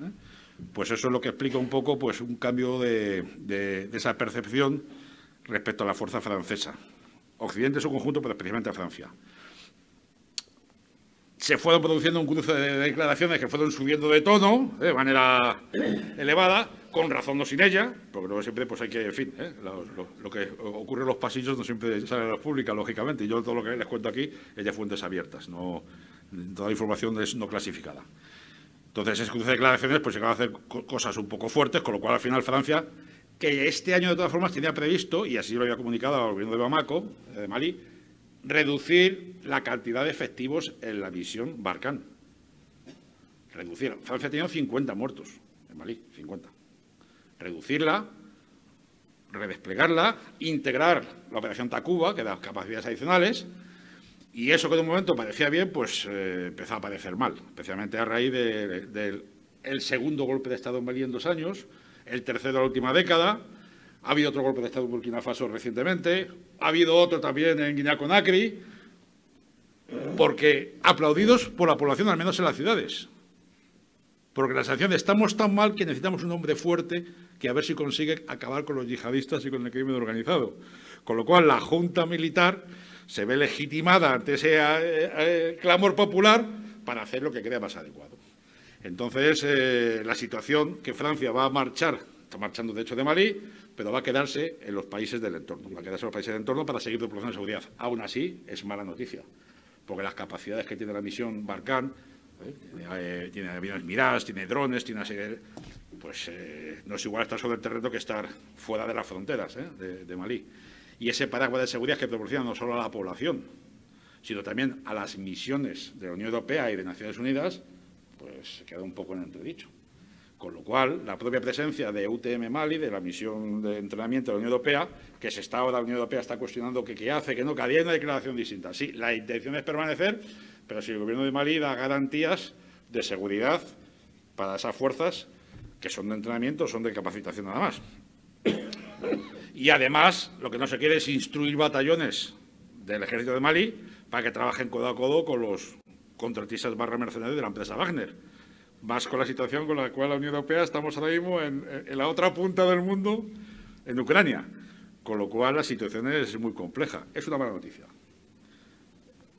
Pues eso es lo que explica un poco pues, un cambio de, esa percepción respecto a la fuerza francesa. Occidente en su conjunto, pero especialmente a Francia. Se fueron produciendo un cruce de declaraciones que fueron subiendo de tono de manera elevada, con razón no sin ella, porque no siempre pues hay que, en fin, ¿eh? lo, que ocurre en los pasillos no siempre sale a la pública, lógicamente. Yo todo lo que les cuento aquí es de fuentes abiertas, no, toda la información es no clasificada. Entonces, de declaraciones pues llegaba a hacer cosas un poco fuertes, con lo cual al final Francia, que este año de todas formas tenía previsto, y así lo había comunicado al gobierno de Bamako, de Malí, reducir la cantidad de efectivos en la misión Barkhane. Reducir. Francia ha tenido 50 muertos en Malí, 50. Reducirla, redesplegarla, integrar la operación Takuba, que da capacidades adicionales, y eso que de un momento parecía bien, pues eh, empezó a parecer mal, especialmente a raíz del segundo golpe de Estado en Mali en dos años, el tercero de la última década, ha habido otro golpe de Estado en Burkina Faso recientemente, ha habido otro también en Guinea-Conakry, porque aplaudidos por la población, al menos en las ciudades. Porque las sanciones estamos tan mal que necesitamos un hombre fuerte que a ver si consigue acabar con los yihadistas y con el crimen organizado. Con lo cual, la Junta Militar se ve legitimada ante ese eh, eh, clamor popular para hacer lo que crea más adecuado. Entonces, eh, la situación que Francia va a marchar, está marchando de hecho de Malí, pero va a quedarse en los países del entorno, va a quedarse en los países del entorno para seguir de seguridad. Aún así, es mala noticia, porque las capacidades que tiene la misión Barkhane, tiene, aviones Mirage, tiene drones, tiene pues no es igual estar sobre el terreno que estar fuera de las fronteras de Malí y ese paraguas de seguridad que proporciona no solo a la población, sino también a las misiones de la Unión Europea y de Naciones Unidas, pues se queda un poco en entredicho. Con lo cual, la propia presencia de UTM Mali, de la misión de entrenamiento de la Unión Europea, que se está ahora, la Unión Europea está cuestionando qué hace, que no, que hay una declaración distinta. Sí, la intención es permanecer, pero si el Gobierno de Mali da garantías de seguridad para esas fuerzas que son de entrenamiento, son de capacitación nada más. Y además, lo que no se quiere es instruir batallones del ejército de Mali para que trabajen codo a codo con los contratistas barra mercenarios de la empresa Wagner. Más con la situación con la cual la Unión Europea estamos ahora mismo en, la otra punta del mundo, en Ucrania. Con lo cual la situación es muy compleja. Es una mala noticia.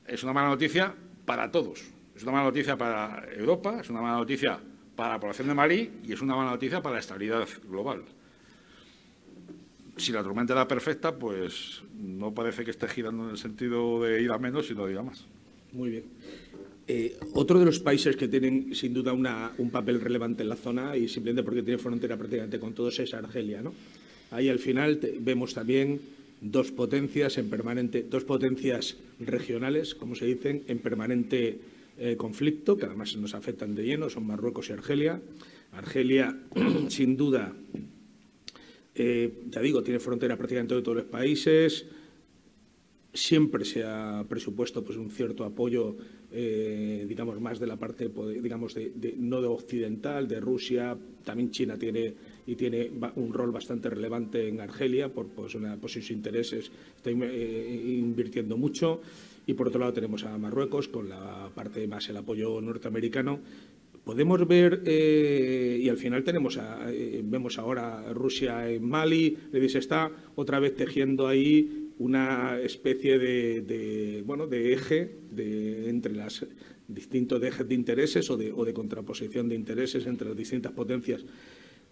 Es una mala noticia para todos. Es una mala noticia para Europa, es una mala noticia para la población de Mali y es una mala noticia para la estabilidad global si la tormenta era perfecta, pues no parece que esté girando en el sentido de ir a menos, sino de ir a más. Muy bien. Eh, otro de los países que tienen sin duda un papel relevante en la zona y simplemente porque tiene frontera prácticamente con todos es Argelia. ¿no? Ahí al final vemos también dos potencias en permanente, dos potencias regionales, como se dicen, en permanente eh, conflicto, que además nos afectan de lleno, son Marruecos y Argelia. Argelia, sin duda, eh, ya digo, tiene frontera prácticamente de todos los países. Siempre se ha presupuesto pues, un cierto apoyo, eh, digamos, más de la parte, digamos, de, no de occidental, de Rusia. También China tiene y tiene un rol bastante relevante en Argelia por, pues, por sus intereses. Está eh, invirtiendo mucho. Y por otro lado tenemos a Marruecos con la parte más el apoyo norteamericano podemos ver, eh, y al final tenemos eh, vemos ahora Rusia en Mali, dice, está otra vez tejiendo ahí una especie de, bueno, de eje de, entre los distintos ejes de intereses o de, o de contraposición de intereses entre las distintas potencias.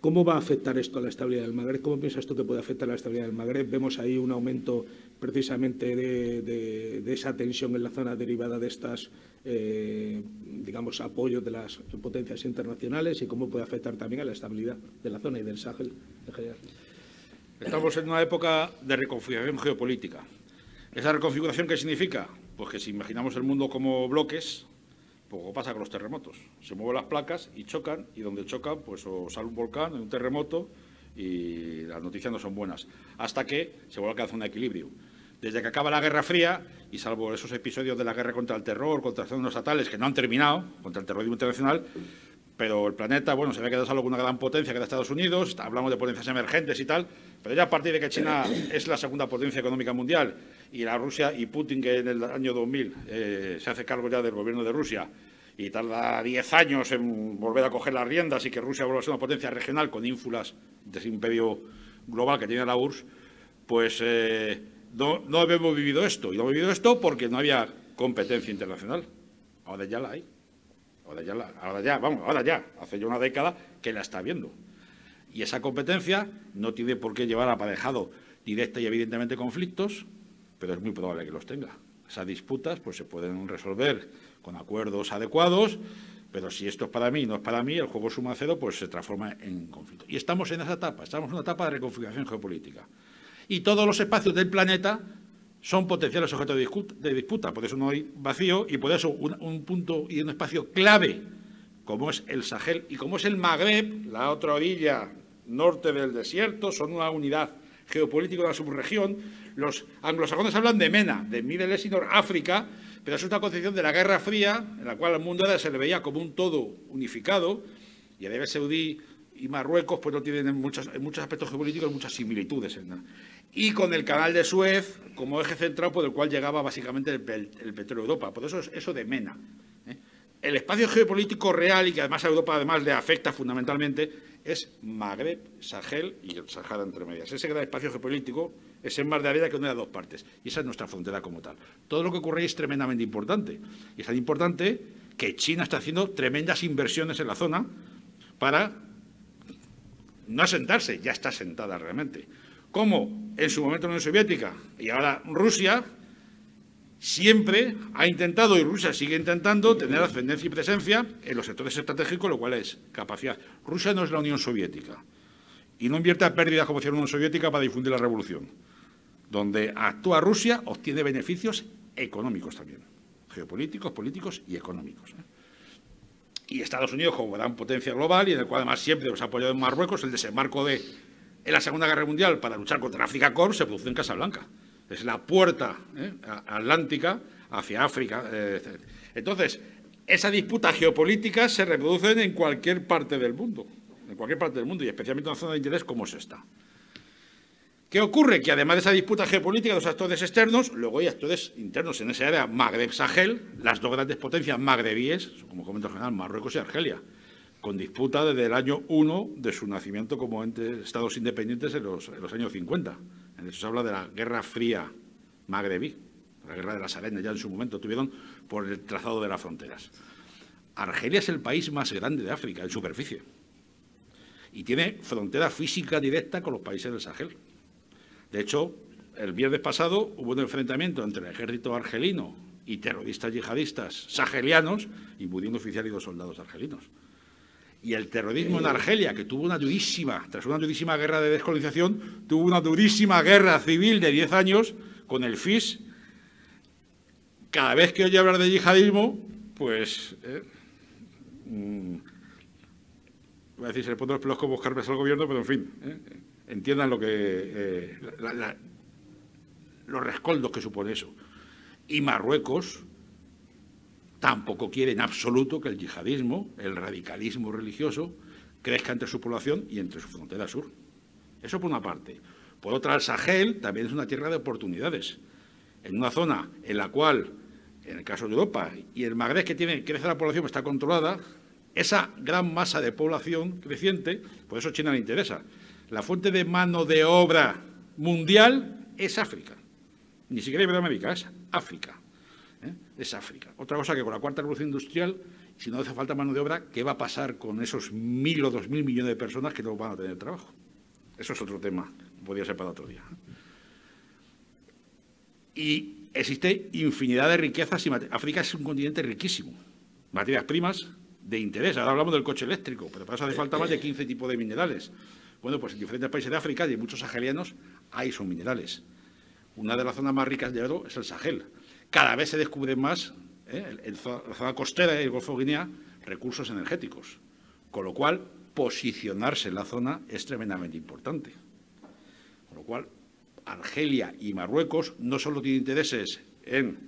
¿Cómo va a afectar esto a la estabilidad del Magreb? ¿Cómo piensa esto que puede afectar a la estabilidad del Magreb? Vemos ahí un aumento precisamente de, esa tensión en la zona derivada de estas, eh, digamos, apoyos de las potencias internacionales y cómo puede afectar también a la estabilidad de la zona y del Sahel en general. Estamos en una época de reconfiguración geopolítica. ¿Esa reconfiguración qué significa? Pues que si imaginamos el mundo como bloques, poco pasa con los terremotos. Se mueven las placas y chocan, y donde chocan, pues o sale un volcán, un terremoto, y las noticias no son buenas. Hasta que se vuelve a alcanzar un equilibrio. Desde que acaba la Guerra Fría, y salvo esos episodios de la guerra contra el terror, contra los estatales, que no han terminado, contra el terrorismo internacional, pero el planeta, bueno, se ve quedado solo con una gran potencia que es Estados Unidos, hablamos de potencias emergentes y tal, pero ya a partir de que China es la segunda potencia económica mundial y la Rusia y Putin, que en el año 2000 eh, se hace cargo ya del gobierno de Rusia y tarda 10 años en volver a coger las riendas y que Rusia vuelva a ser una potencia regional con ínfulas de ese imperio global que tiene la URSS, pues eh, no, no habíamos vivido esto. Y no hemos vivido esto porque no había competencia internacional. Ahora ya la hay. Ahora ya, vamos, ahora ya, hace ya una década que la está viendo. Y esa competencia no tiene por qué llevar aparejado directa y evidentemente conflictos, pero es muy probable que los tenga. Esas disputas pues, se pueden resolver con acuerdos adecuados, pero si esto es para mí y no es para mí, el juego suma cero pues, se transforma en conflicto. Y estamos en esa etapa, estamos en una etapa de reconfiguración geopolítica. Y todos los espacios del planeta son potenciales objetos de disputa, por eso no hay vacío y por eso un, punto y un espacio clave como es el Sahel y como es el Magreb, la otra orilla norte del desierto, son una unidad geopolítica de la subregión. Los anglosajones hablan de MENA, de Middle East y North África, pero es una concepción de la Guerra Fría, en la cual el mundo se le veía como un todo unificado, y Arabia Saudí y Marruecos pues no tienen en muchos, aspectos geopolíticos muchas similitudes. Y con el canal de Suez como eje central por el cual llegaba básicamente el, petróleo de Europa. Por eso es eso de MENA. ¿eh? El espacio geopolítico real y que además a Europa además le afecta fundamentalmente es Magreb, Sahel y el Sahara entre medias. Ese gran espacio geopolítico es en mar de arena que une a dos partes. Y esa es nuestra frontera como tal. Todo lo que ocurre es tremendamente importante. Y es tan importante que China está haciendo tremendas inversiones en la zona para no asentarse, ya está sentada realmente. Como en su momento la Unión Soviética y ahora Rusia, siempre ha intentado, y Rusia sigue intentando, tener ascendencia y presencia en los sectores estratégicos, lo cual es capacidad. Rusia no es la Unión Soviética y no invierte a pérdidas como hacía la Unión Soviética para difundir la revolución. Donde actúa Rusia obtiene beneficios económicos también, geopolíticos, políticos y económicos. ¿eh? y Estados Unidos como gran potencia global y en el cual además siempre hemos apoyado en Marruecos el desembarco de en la Segunda Guerra Mundial para luchar contra África Corps se produce en Casablanca. Es la puerta ¿eh? atlántica hacia África. Eh, entonces, esa disputa geopolítica se reproduce en cualquier parte del mundo, en cualquier parte del mundo y especialmente en una zona de interés como es esta. ¿Qué ocurre? Que además de esa disputa geopolítica los actores externos, luego hay actores internos en esa área, Magreb-Sahel, las dos grandes potencias magrebíes, como comento general, Marruecos y Argelia, con disputa desde el año 1 de su nacimiento como estados independientes en los, años 50. En eso se habla de la Guerra Fría magrebí, la Guerra de las Arenas, ya en su momento tuvieron por el trazado de las fronteras. Argelia es el país más grande de África en superficie y tiene frontera física directa con los países del Sahel. De hecho, el viernes pasado hubo un enfrentamiento entre el ejército argelino y terroristas yihadistas sahelianos, impidiendo oficiales y dos soldados argelinos. Y el terrorismo en Argelia, que tuvo una durísima, tras una durísima guerra de descolonización, tuvo una durísima guerra civil de 10 años con el FIS. Cada vez que oye hablar de yihadismo, pues... Eh, mm, voy a decir, se le pone los pelos como buscar al gobierno, pero en fin... Eh, entiendan lo que eh, los rescoldos que supone eso. Y Marruecos tampoco quiere en absoluto que el yihadismo, el radicalismo religioso, crezca entre su población y entre su frontera sur. Eso por una parte. Por otra, el Sahel también es una tierra de oportunidades. En una zona en la cual, en el caso de Europa, y el Magreb que tiene, crece la población está controlada, esa gran masa de población creciente, por eso China le interesa. La fuente de mano de obra mundial es África. Ni siquiera Iberoamérica, es África. Es África. Otra cosa que con la cuarta revolución industrial si no hace falta mano de obra, ¿qué va a pasar con esos mil o dos mil millones de personas que no van a tener trabajo? Eso es otro tema, podría ser para otro día. Y existe infinidad de riquezas y África es un continente riquísimo. Materias primas de interés. Ahora hablamos del coche eléctrico, pero para eso hace falta más de 15 tipos de minerales. Bueno, pues en diferentes países de África y en muchos sahelianos hay son minerales. Una de las zonas más ricas de oro es el Sahel. Cada vez se descubren más, ¿eh? en la zona costera y el Golfo de Guinea, recursos energéticos. Con lo cual, posicionarse en la zona es tremendamente importante. Con lo cual, Argelia y Marruecos no solo tienen intereses en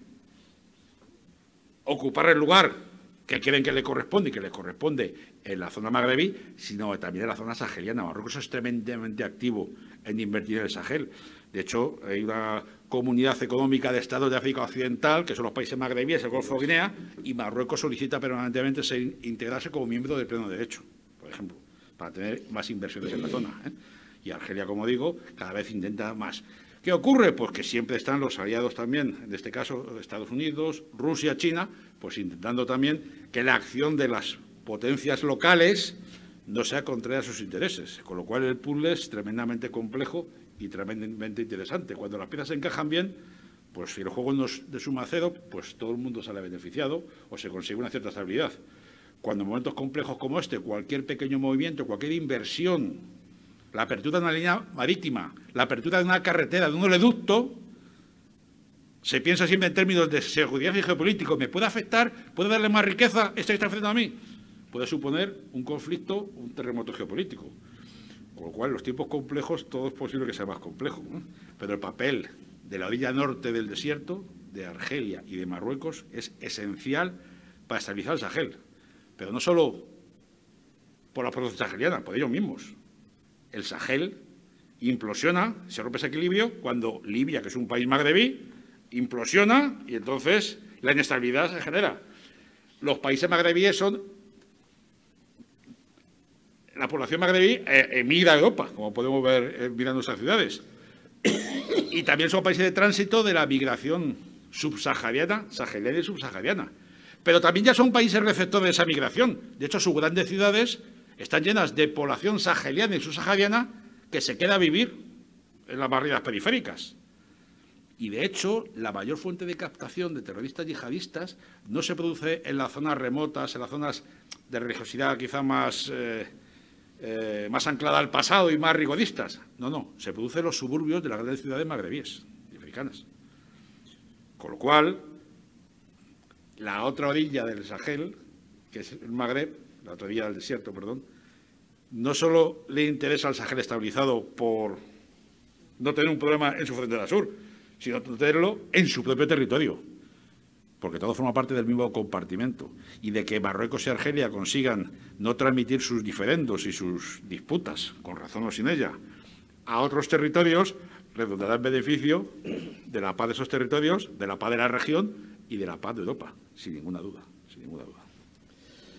ocupar el lugar que quieren que le corresponde y que le corresponde en la zona magrebí, sino también en la zona saheliana. Marruecos es tremendamente activo en invertir en el Sahel. De hecho, hay una comunidad económica de estados de África Occidental, que son los países magrebíes, el Golfo de Guinea, y Marruecos solicita permanentemente integrarse como miembro del pleno derecho, por ejemplo, para tener más inversiones en la zona. ¿eh? Y Argelia, como digo, cada vez intenta más. ¿Qué ocurre? Pues que siempre están los aliados también, en este caso Estados Unidos, Rusia, China, pues intentando también que la acción de las potencias locales no sea contraria a sus intereses, con lo cual el puzzle es tremendamente complejo y tremendamente interesante. Cuando las piezas se encajan bien, pues si el juego no es de suma cero, pues todo el mundo sale beneficiado o se consigue una cierta estabilidad. Cuando en momentos complejos como este, cualquier pequeño movimiento, cualquier inversión, la apertura de una línea marítima, la apertura de una carretera, de un oleoducto, se piensa siempre en términos de seguridad y geopolítico. ¿Me puede afectar? ¿Puede darle más riqueza esto que está afectando a mí? Puede suponer un conflicto, un terremoto geopolítico. Con lo cual, los tiempos complejos, todo es posible que sea más complejo. Pero el papel de la orilla norte del desierto, de Argelia y de Marruecos, es esencial para estabilizar el Sahel. Pero no solo por la población saheliana, por ellos mismos. El Sahel implosiona, se rompe ese equilibrio cuando Libia, que es un país magrebí, implosiona y entonces la inestabilidad se genera. Los países magrebíes son... La población magrebí eh, emigra a Europa, como podemos ver eh, mirando esas ciudades. y también son países de tránsito de la migración subsahariana, saheliana y subsahariana. Pero también ya son países receptores de esa migración. De hecho, sus grandes ciudades están llenas de población saheliana y subsahariana que se queda a vivir en las barridas periféricas. Y, de hecho, la mayor fuente de captación de terroristas yihadistas no se produce en las zonas remotas, en las zonas de religiosidad quizá más, eh, eh, más anclada al pasado y más rigodistas. No, no, se produce en los suburbios de las grandes ciudades magrebíes y africanas. Con lo cual, la otra orilla del Sahel, que es el Magreb, la otra orilla del desierto, perdón, no solo le interesa al Sahel estabilizado por no tener un problema en su frontera sur, sino tenerlo en su propio territorio, porque todo forma parte del mismo compartimento. Y de que Marruecos y Argelia consigan no transmitir sus diferendos y sus disputas, con razón o sin ella, a otros territorios, redundará en beneficio de la paz de esos territorios, de la paz de la región y de la paz de Europa, sin ninguna duda, sin ninguna duda.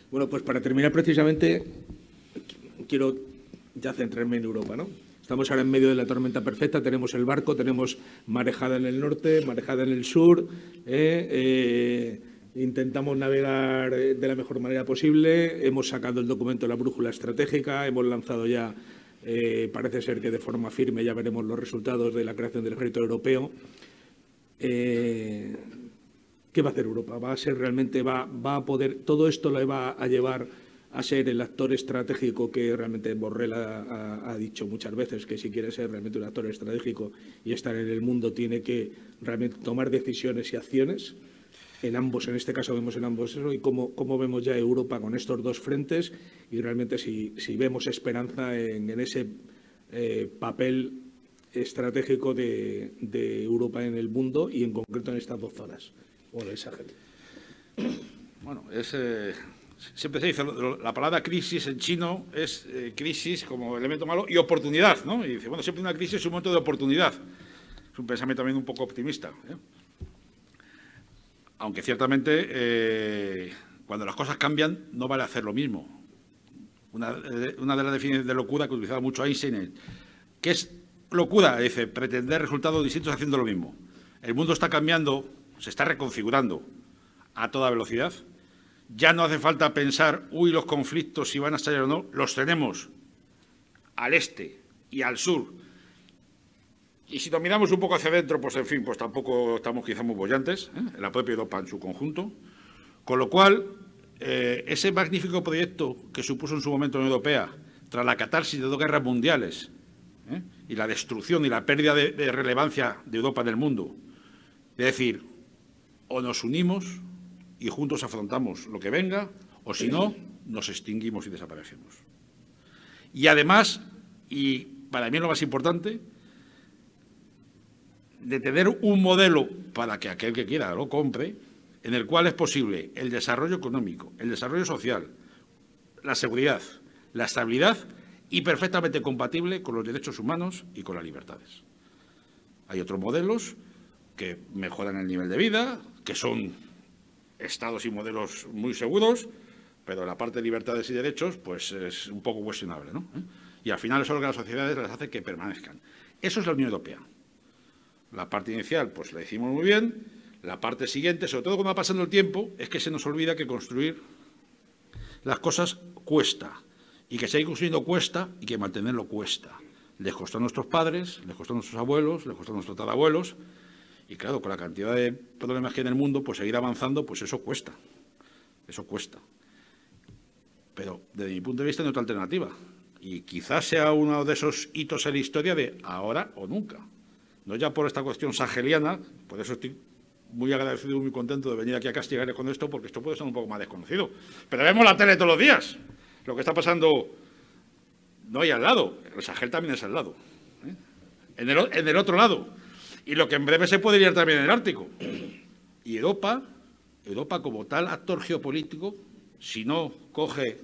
Bueno, pues para terminar precisamente, quiero ya centrarme en Europa, ¿no? Estamos ahora en medio de la tormenta perfecta, tenemos el barco, tenemos marejada en el norte, marejada en el sur, ¿eh? Eh, intentamos navegar de la mejor manera posible, hemos sacado el documento de la brújula estratégica, hemos lanzado ya, eh, parece ser que de forma firme ya veremos los resultados de la creación del ejército europeo. ¿Qué va a hacer Europa? ¿Va a ser realmente, va, va a poder, todo esto lo va a llevar a ser el actor estratégico que realmente Borrell ha, dicho muchas veces, que si quiere ser realmente un actor estratégico y estar en el mundo tiene que realmente tomar decisiones y acciones. En ambos, en este caso vemos en ambos eso, y cómo, vemos ya Europa con estos dos frentes y realmente si, vemos esperanza en, ese eh, papel estratégico de, Europa en el mundo y en concreto en estas dos zonas, o en el Sahel. Bueno, siempre se dice, la palabra crisis en chino es eh, crisis como elemento malo y oportunidad, ¿no? Y dice, bueno, siempre una crisis es un momento de oportunidad. Es un pensamiento también un poco optimista. ¿eh? Aunque ciertamente eh, cuando las cosas cambian no vale hacer lo mismo. Una, de las definiciones de locura que utilizaba mucho Einstein ¿qué es locura? Dice, pretender resultados distintos haciendo lo mismo. El mundo está cambiando, se está reconfigurando a toda velocidad Ya no hace falta pensar, uy, los conflictos si van a estallar o no, los tenemos al este y al sur. Y si nos miramos un poco hacia adentro, pues en fin, pues tampoco estamos quizá muy bollantes, ¿eh? la propia Europa en su conjunto. Con lo cual, eh, ese magnífico proyecto que supuso en su momento la Unión Europea, tras la catarsis de dos guerras mundiales ¿eh? y la destrucción y la pérdida de, de relevancia de Europa en el mundo, es decir, o nos unimos y juntos afrontamos lo que venga, o si no, nos extinguimos y desaparecemos. Y además, y para mí lo más importante, de tener un modelo para que aquel que quiera lo compre, en el cual es posible el desarrollo económico, el desarrollo social, la seguridad, la estabilidad y perfectamente compatible con los derechos humanos y con las libertades. Hay otros modelos que mejoran el nivel de vida, que son estados y modelos muy seguros, pero la parte de libertades y derechos pues es un poco cuestionable. ¿no? Y al final eso es lo que las sociedades les hace que permanezcan. Eso es la Unión Europea. La parte inicial pues la hicimos muy bien, la parte siguiente, sobre todo cuando va pasando el tiempo, es que se nos olvida que construir las cosas cuesta y que seguir construyendo cuesta y que mantenerlo cuesta. Les costó a nuestros padres, les costó a nuestros abuelos, les costó a nuestros tatarabuelos y claro, con la cantidad de problemas que hay en el mundo, pues seguir avanzando, pues eso cuesta. Eso cuesta. Pero desde mi punto de vista no hay otra alternativa. Y quizás sea uno de esos hitos en la historia de ahora o nunca. No ya por esta cuestión saheliana, por eso estoy muy agradecido y muy contento de venir aquí a castigarle con esto, porque esto puede ser un poco más desconocido. Pero vemos la tele todos los días. Lo que está pasando no hay al lado, el Sahel también es al lado. ¿eh? En, el, en el otro lado y lo que en breve se puede ir también en el Ártico. Y Europa, Europa como tal actor geopolítico, si no coge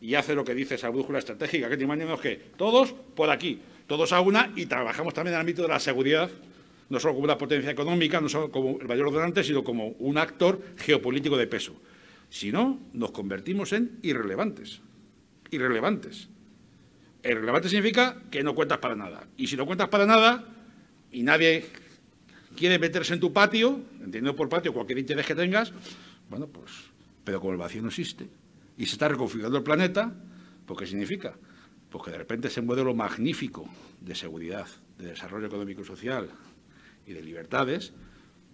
y hace lo que dice esa brújula estratégica, que te imaginamos que todos por aquí, todos a una, y trabajamos también en el ámbito de la seguridad, no solo como una potencia económica, no solo como el mayor ordenante, sino como un actor geopolítico de peso. Si no, nos convertimos en irrelevantes. Irrelevantes. Irrelevante significa que no cuentas para nada. Y si no cuentas para nada, y nadie quiere meterse en tu patio, entendiendo por patio cualquier interés que tengas, bueno, pues, pero como el vacío no existe y se está reconfigurando el planeta, ¿pues qué significa? Pues que de repente ese modelo magnífico de seguridad, de desarrollo económico y social y de libertades,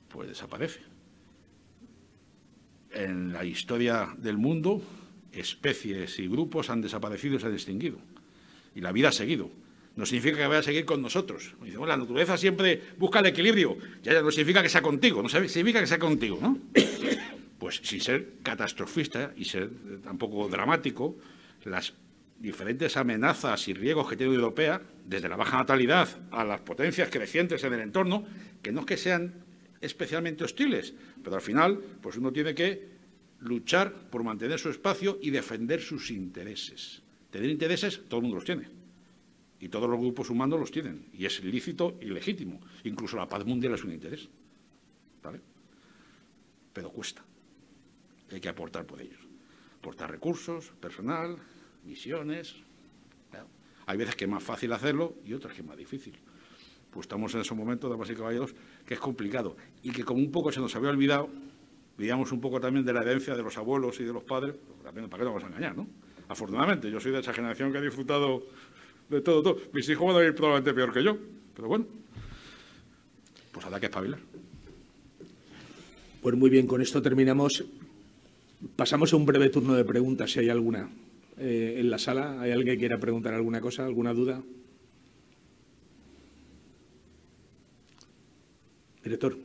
pues desaparece. En la historia del mundo, especies y grupos han desaparecido y se han extinguido. Y la vida ha seguido no significa que vaya a seguir con nosotros. la naturaleza siempre busca el equilibrio. Ya, ya no significa que sea contigo, no significa que sea contigo, ¿no? Pues sin ser catastrofista y ser tampoco dramático, las diferentes amenazas y riesgos que tiene la Europea, desde la baja natalidad a las potencias crecientes en el entorno, que no es que sean especialmente hostiles, pero al final, pues uno tiene que luchar por mantener su espacio y defender sus intereses. Tener intereses, todo el mundo los tiene. Y todos los grupos humanos los tienen. Y es lícito y legítimo. Incluso la paz mundial es un interés. ¿Vale? Pero cuesta. Hay que aportar por ellos. Aportar recursos, personal, misiones. Hay veces que es más fácil hacerlo y otras que es más difícil. Pues estamos en esos momentos, damas y caballeros, que es complicado. Y que como un poco se nos había olvidado, digamos un poco también de la herencia de los abuelos y de los padres, también para qué nos vamos a engañar, ¿no? Afortunadamente, yo soy de esa generación que ha disfrutado de todo, todo. Mis hijos van a ir probablemente peor que yo, pero bueno, pues habrá que espabilar. Pues muy bien, con esto terminamos. Pasamos a un breve turno de preguntas, si hay alguna eh, en la sala. ¿Hay alguien que quiera preguntar alguna cosa, alguna duda? Director.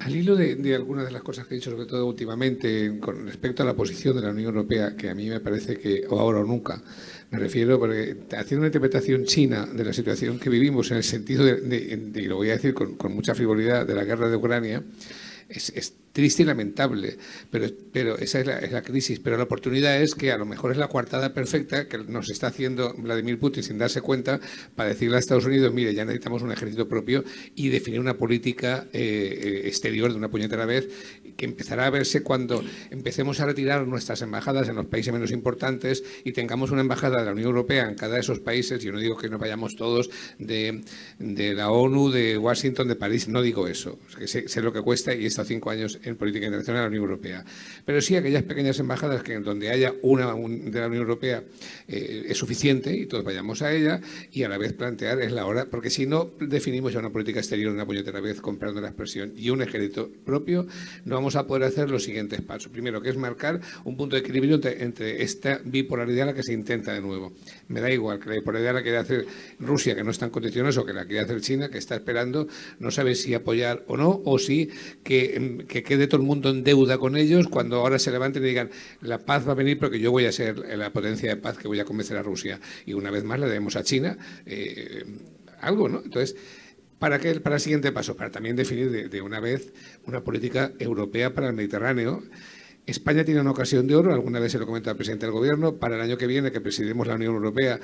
Al hilo de, algunas de las cosas que he dicho, sobre todo últimamente, con respecto a la posición de la Unión Europea, que a mí me parece que, o ahora o nunca, me refiero, porque haciendo una interpretación china de la situación que vivimos en el sentido de, y lo voy a decir con, mucha frivolidad, de la guerra de Ucrania, es, triste y lamentable, pero, pero esa es la, es la, crisis. Pero la oportunidad es que a lo mejor es la coartada perfecta que nos está haciendo Vladimir Putin sin darse cuenta para decirle a Estados Unidos, mire, ya necesitamos un ejército propio y definir una política eh, exterior de una puñetera vez que empezará a verse cuando empecemos a retirar nuestras embajadas en los países menos importantes y tengamos una embajada de la Unión Europea en cada de esos países. Yo no digo que nos vayamos todos de, de la ONU, de Washington, de París, no digo eso, que sé, sé lo que cuesta y he estado cinco años en política internacional de la Unión Europea. Pero sí aquellas pequeñas embajadas que en donde haya una de la Unión Europea eh, es suficiente y todos vayamos a ella y a la vez plantear es la hora, porque si no definimos ya una política exterior una puñetera vez, comprando la expresión, y un ejército propio, no vamos a poder hacer los siguientes pasos. Primero, que es marcar un punto de equilibrio entre, entre esta bipolaridad a la que se intenta de nuevo. Me da igual que la bipolaridad la quiere hacer Rusia, que no está en condiciones, o que la quiere hacer China, que está esperando, no sabe si apoyar o no, o si que, que quede todo el mundo en deuda con ellos cuando ahora se levanten y digan la paz va a venir porque yo voy a ser la potencia de paz que voy a convencer a Rusia. Y una vez más le debemos a China eh, algo, ¿no? Entonces, ¿Para qué? Para el siguiente paso, para también definir de, de, una vez una política europea para el Mediterráneo. España tiene una ocasión de oro, alguna vez se lo comenta al presidente del Gobierno, para el año que viene que presidimos la Unión Europea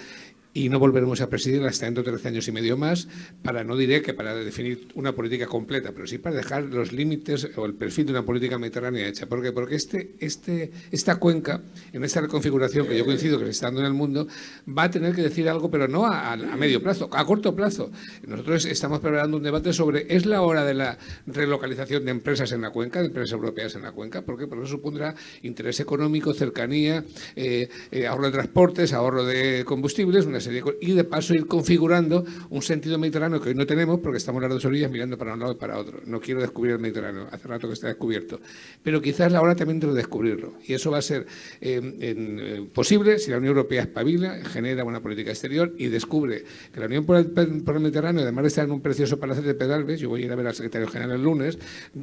y no volveremos a presidir hasta dentro de 13 años y medio más, para no diré que para definir una política completa, pero sí para dejar los límites o el perfil de una política mediterránea hecha. ¿Por qué? Porque este, este, esta cuenca, en esta reconfiguración que yo coincido que se está dando en el mundo, va a tener que decir algo, pero no a, a, medio plazo, a corto plazo. Nosotros estamos preparando un debate sobre ¿es la hora de la relocalización de empresas en la cuenca, de empresas europeas en la cuenca? ¿Por qué? Eso supondrá interés económico, cercanía, eh, eh, ahorro de transportes, ahorro de combustibles, una y de paso ir configurando un sentido mediterráneo que hoy no tenemos porque estamos las dos orillas mirando para un lado y para otro. No quiero descubrir el Mediterráneo, hace rato que está descubierto, pero quizás la hora también de descubrirlo y eso va a ser eh, eh, posible si la Unión Europea espabila, genera una política exterior y descubre que la Unión por el, por el Mediterráneo, además de estar en un precioso palacio de Pedalbes, yo voy a ir a ver al secretario general el lunes,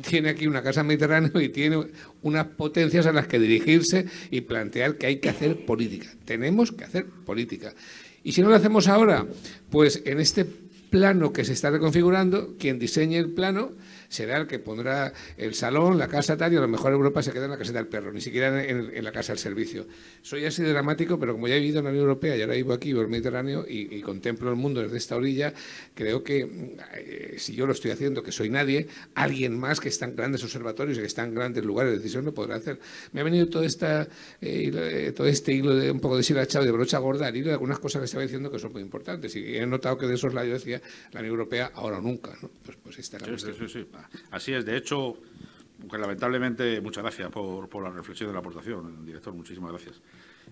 tiene aquí una casa mediterráneo y tiene unas potencias a las que dirigirse y plantear que hay que hacer política. Tenemos que hacer política. Y si no lo hacemos ahora, pues en este plano que se está reconfigurando, quien diseñe el plano será el que pondrá el salón, la casa tal, y a lo mejor Europa se queda en la caseta del perro, ni siquiera en, en la casa del servicio. Soy así dramático, pero como ya he vivido en la Unión Europea y ahora vivo aquí, vivo en el Mediterráneo, y, y, contemplo el mundo desde esta orilla, creo que eh, si yo lo estoy haciendo, que soy nadie, alguien más que está en grandes observatorios y que está en grandes lugares de decisión lo podrá hacer. Me ha venido todo, esta, eh, todo este hilo de un poco de silachado de brocha gorda, al hilo de algunas cosas que estaba diciendo que son muy importantes. Y he notado que de esos lados decía la Unión Europea ahora o nunca. ¿no? Pues, pues esta sí, sí, sí, sí. Así es, de hecho, lamentablemente, muchas gracias por, la reflexión de la aportación, director, muchísimas gracias.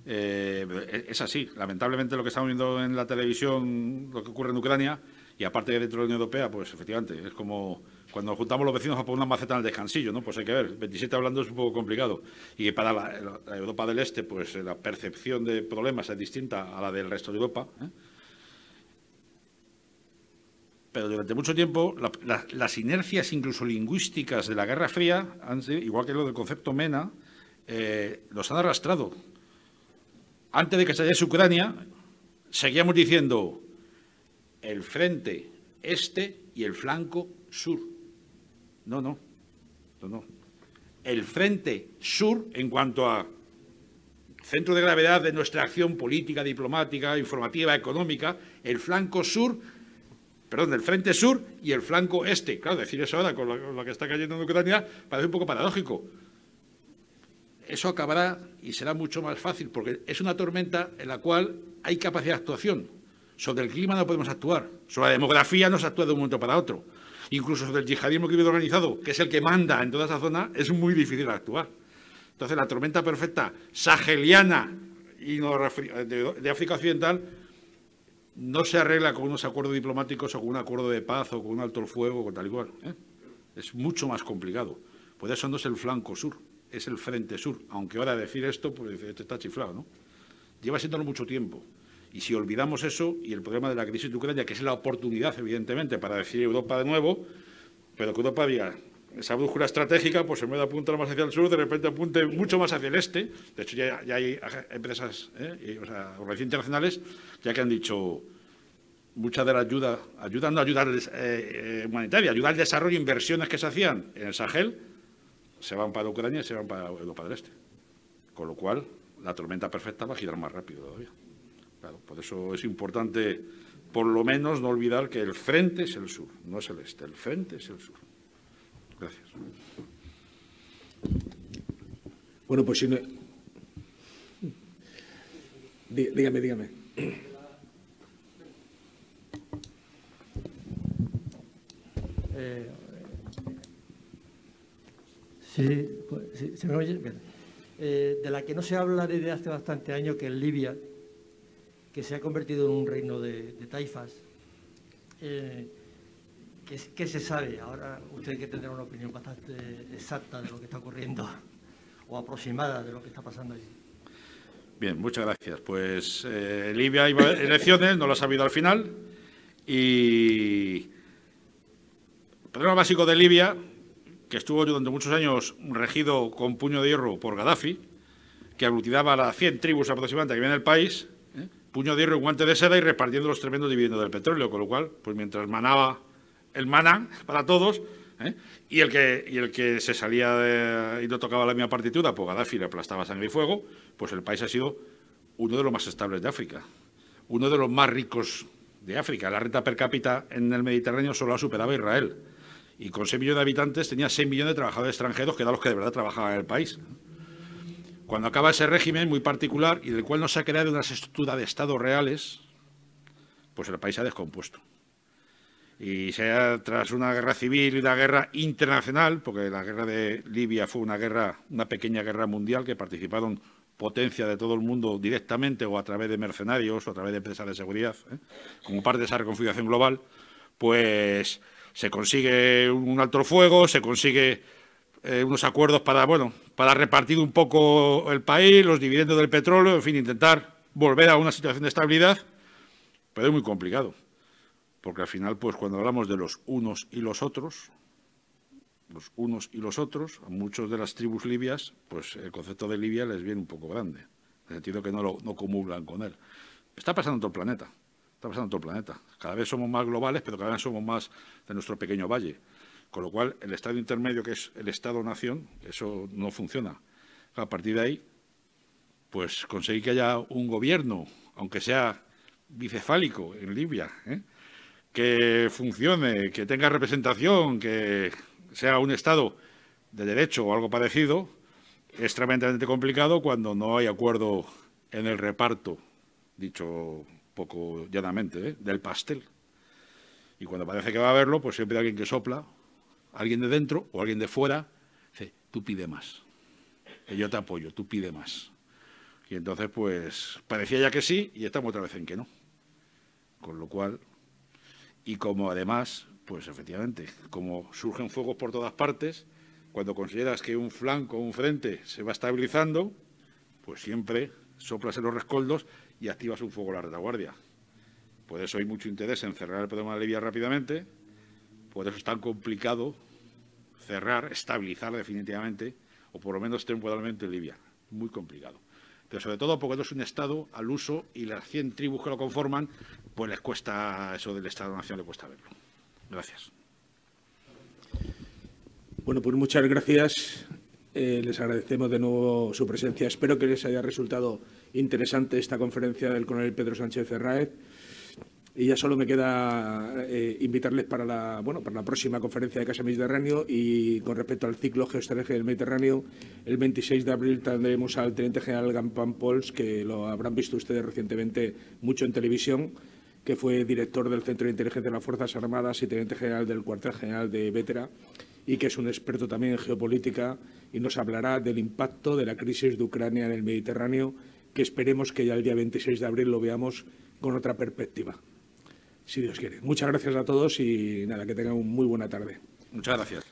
Eh, es así, lamentablemente lo que estamos viendo en la televisión, lo que ocurre en Ucrania, y aparte de dentro de la Unión Europea, pues efectivamente, es como cuando juntamos los vecinos a poner una maceta en el descansillo, ¿no? Pues hay que ver, 27 hablando es un poco complicado. Y para la, la Europa del Este, pues la percepción de problemas es distinta a la del resto de Europa, ¿eh? Pero durante mucho tiempo la, la, las inercias incluso lingüísticas de la Guerra Fría, igual que lo del concepto MENA, eh, los han arrastrado. Antes de que saliese Ucrania, seguíamos diciendo el frente este y el flanco sur. No, no, no, no. El frente sur, en cuanto a centro de gravedad de nuestra acción política, diplomática, informativa, económica, el flanco sur perdón, del frente sur y el flanco este. Claro, decir eso ahora con lo, que está cayendo en Ucrania parece un poco paradójico. Eso acabará y será mucho más fácil porque es una tormenta en la cual hay capacidad de actuación. Sobre el clima no podemos actuar. Sobre la demografía no se actúa de un momento para otro. Incluso sobre el yihadismo criminal organizado, que es el que manda en toda esa zona, es muy difícil actuar. Entonces, la tormenta perfecta saheliana y de África Occidental no se arregla con unos acuerdos diplomáticos o con un acuerdo de paz o con un alto el fuego o tal igual. ¿eh? Es mucho más complicado. Por eso no es el flanco sur, es el frente sur. Aunque ahora decir esto, pues este está chiflado, ¿no? Lleva siéndolo mucho tiempo. Y si olvidamos eso y el problema de la crisis de Ucrania, que es la oportunidad, evidentemente, para decir Europa de nuevo, pero que Europa diga, esa brújula estratégica, pues en vez de apuntar más hacia el sur, de repente apunte mucho más hacia el este. De hecho, ya, ya hay empresas, ¿eh? o sea, organizaciones internacionales, ya que han dicho mucha de la ayuda, ayuda no ayuda eh, humanitaria, ayuda al desarrollo, inversiones que se hacían en el Sahel, se van para Ucrania y se van para Europa del Este. Con lo cual, la tormenta perfecta va a girar más rápido todavía. Claro, por eso es importante, por lo menos, no olvidar que el frente es el sur, no es el este. El frente es el sur. Gracias. Bueno, pues si no... Dígame, dígame. Eh, sí, pues, ¿se me oye? Eh, de la que no se habla desde hace bastante años, que es Libia, que se ha convertido en un reino de, taifas. Eh, ¿qué, se sabe? Ahora usted que tendrá una opinión bastante exacta de lo que está ocurriendo o aproximada de lo que está pasando allí. Bien, muchas gracias. Pues eh, Libia iba a elecciones, no lo ha sabido al final. Y el problema básico de Libia, que estuvo durante muchos años regido con puño de hierro por Gaddafi, que aglutinaba a las 100 tribus aproximadamente que viven en el país, ¿eh? puño de hierro y guante de seda y repartiendo los tremendos dividendos del petróleo, con lo cual, pues mientras manaba el maná para todos, ¿eh? y, el que, y el que se salía y no tocaba la misma partitura, pues Gaddafi le aplastaba sangre y fuego, pues el país ha sido uno de los más estables de África, uno de los más ricos de África. La renta per cápita en el Mediterráneo solo ha superado a Israel. Y con 6 millones de habitantes tenía 6 millones de trabajadores extranjeros, que eran los que de verdad trabajaban en el país. Cuando acaba ese régimen muy particular y del cual no se ha creado una estructura de Estados reales, pues el país se ha descompuesto y sea tras una guerra civil y una guerra internacional, porque la guerra de Libia fue una guerra, una pequeña guerra mundial que participaron potencia de todo el mundo directamente o a través de mercenarios o a través de empresas de seguridad, ¿eh? como parte de esa reconfiguración global, pues se consigue un alto fuego, se consigue eh, unos acuerdos para, bueno, para repartir un poco el país, los dividendos del petróleo, en fin, intentar volver a una situación de estabilidad, pero es muy complicado porque al final, pues cuando hablamos de los unos y los otros, los unos y los otros, a muchos de las tribus libias, pues el concepto de Libia les viene un poco grande, en el sentido que no, lo, no comulgan con él. Está pasando en todo el planeta, está pasando en todo el planeta. Cada vez somos más globales, pero cada vez somos más de nuestro pequeño valle. Con lo cual, el estado intermedio, que es el Estado-nación, eso no funciona. A partir de ahí, pues conseguir que haya un gobierno, aunque sea bicefálico en Libia, ¿eh? Que funcione, que tenga representación, que sea un Estado de derecho o algo parecido, es tremendamente complicado cuando no hay acuerdo en el reparto, dicho poco llanamente, ¿eh? del pastel. Y cuando parece que va a haberlo, pues siempre hay alguien que sopla, alguien de dentro o alguien de fuera, dice, tú pide más. Yo te apoyo, tú pide más. Y entonces, pues, parecía ya que sí y estamos otra vez en que no. Con lo cual, y como además, pues efectivamente, como surgen fuegos por todas partes, cuando consideras que un flanco o un frente se va estabilizando, pues siempre soplas en los rescoldos y activas un fuego a la retaguardia. Por eso hay mucho interés en cerrar el problema de Libia rápidamente, por eso es tan complicado cerrar, estabilizar definitivamente, o por lo menos temporalmente Libia. Muy complicado pero sobre todo porque no es un Estado al uso y las 100 tribus que lo conforman, pues les cuesta eso del Estado-Nación, le cuesta verlo. Gracias. Bueno, pues muchas gracias. Eh, les agradecemos de nuevo su presencia. Espero que les haya resultado interesante esta conferencia del coronel Pedro Sánchez Ferraez. Y ya solo me queda eh, invitarles para la, bueno, para la próxima conferencia de Casa Mediterráneo y con respecto al ciclo geoestratégico del Mediterráneo, el 26 de abril tendremos al teniente general Gampan Pols, que lo habrán visto ustedes recientemente mucho en televisión, que fue director del Centro de Inteligencia de las Fuerzas Armadas y teniente general del cuartel general de Vétera y que es un experto también en geopolítica y nos hablará del impacto de la crisis de Ucrania en el Mediterráneo, que esperemos que ya el día 26 de abril lo veamos con otra perspectiva si Dios quiere. Muchas gracias a todos y nada, que tengan una muy buena tarde. Muchas gracias.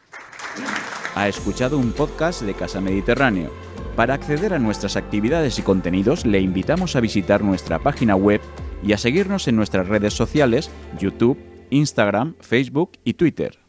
Ha escuchado un podcast de Casa Mediterráneo. Para acceder a nuestras actividades y contenidos, le invitamos a visitar nuestra página web y a seguirnos en nuestras redes sociales, YouTube, Instagram, Facebook y Twitter.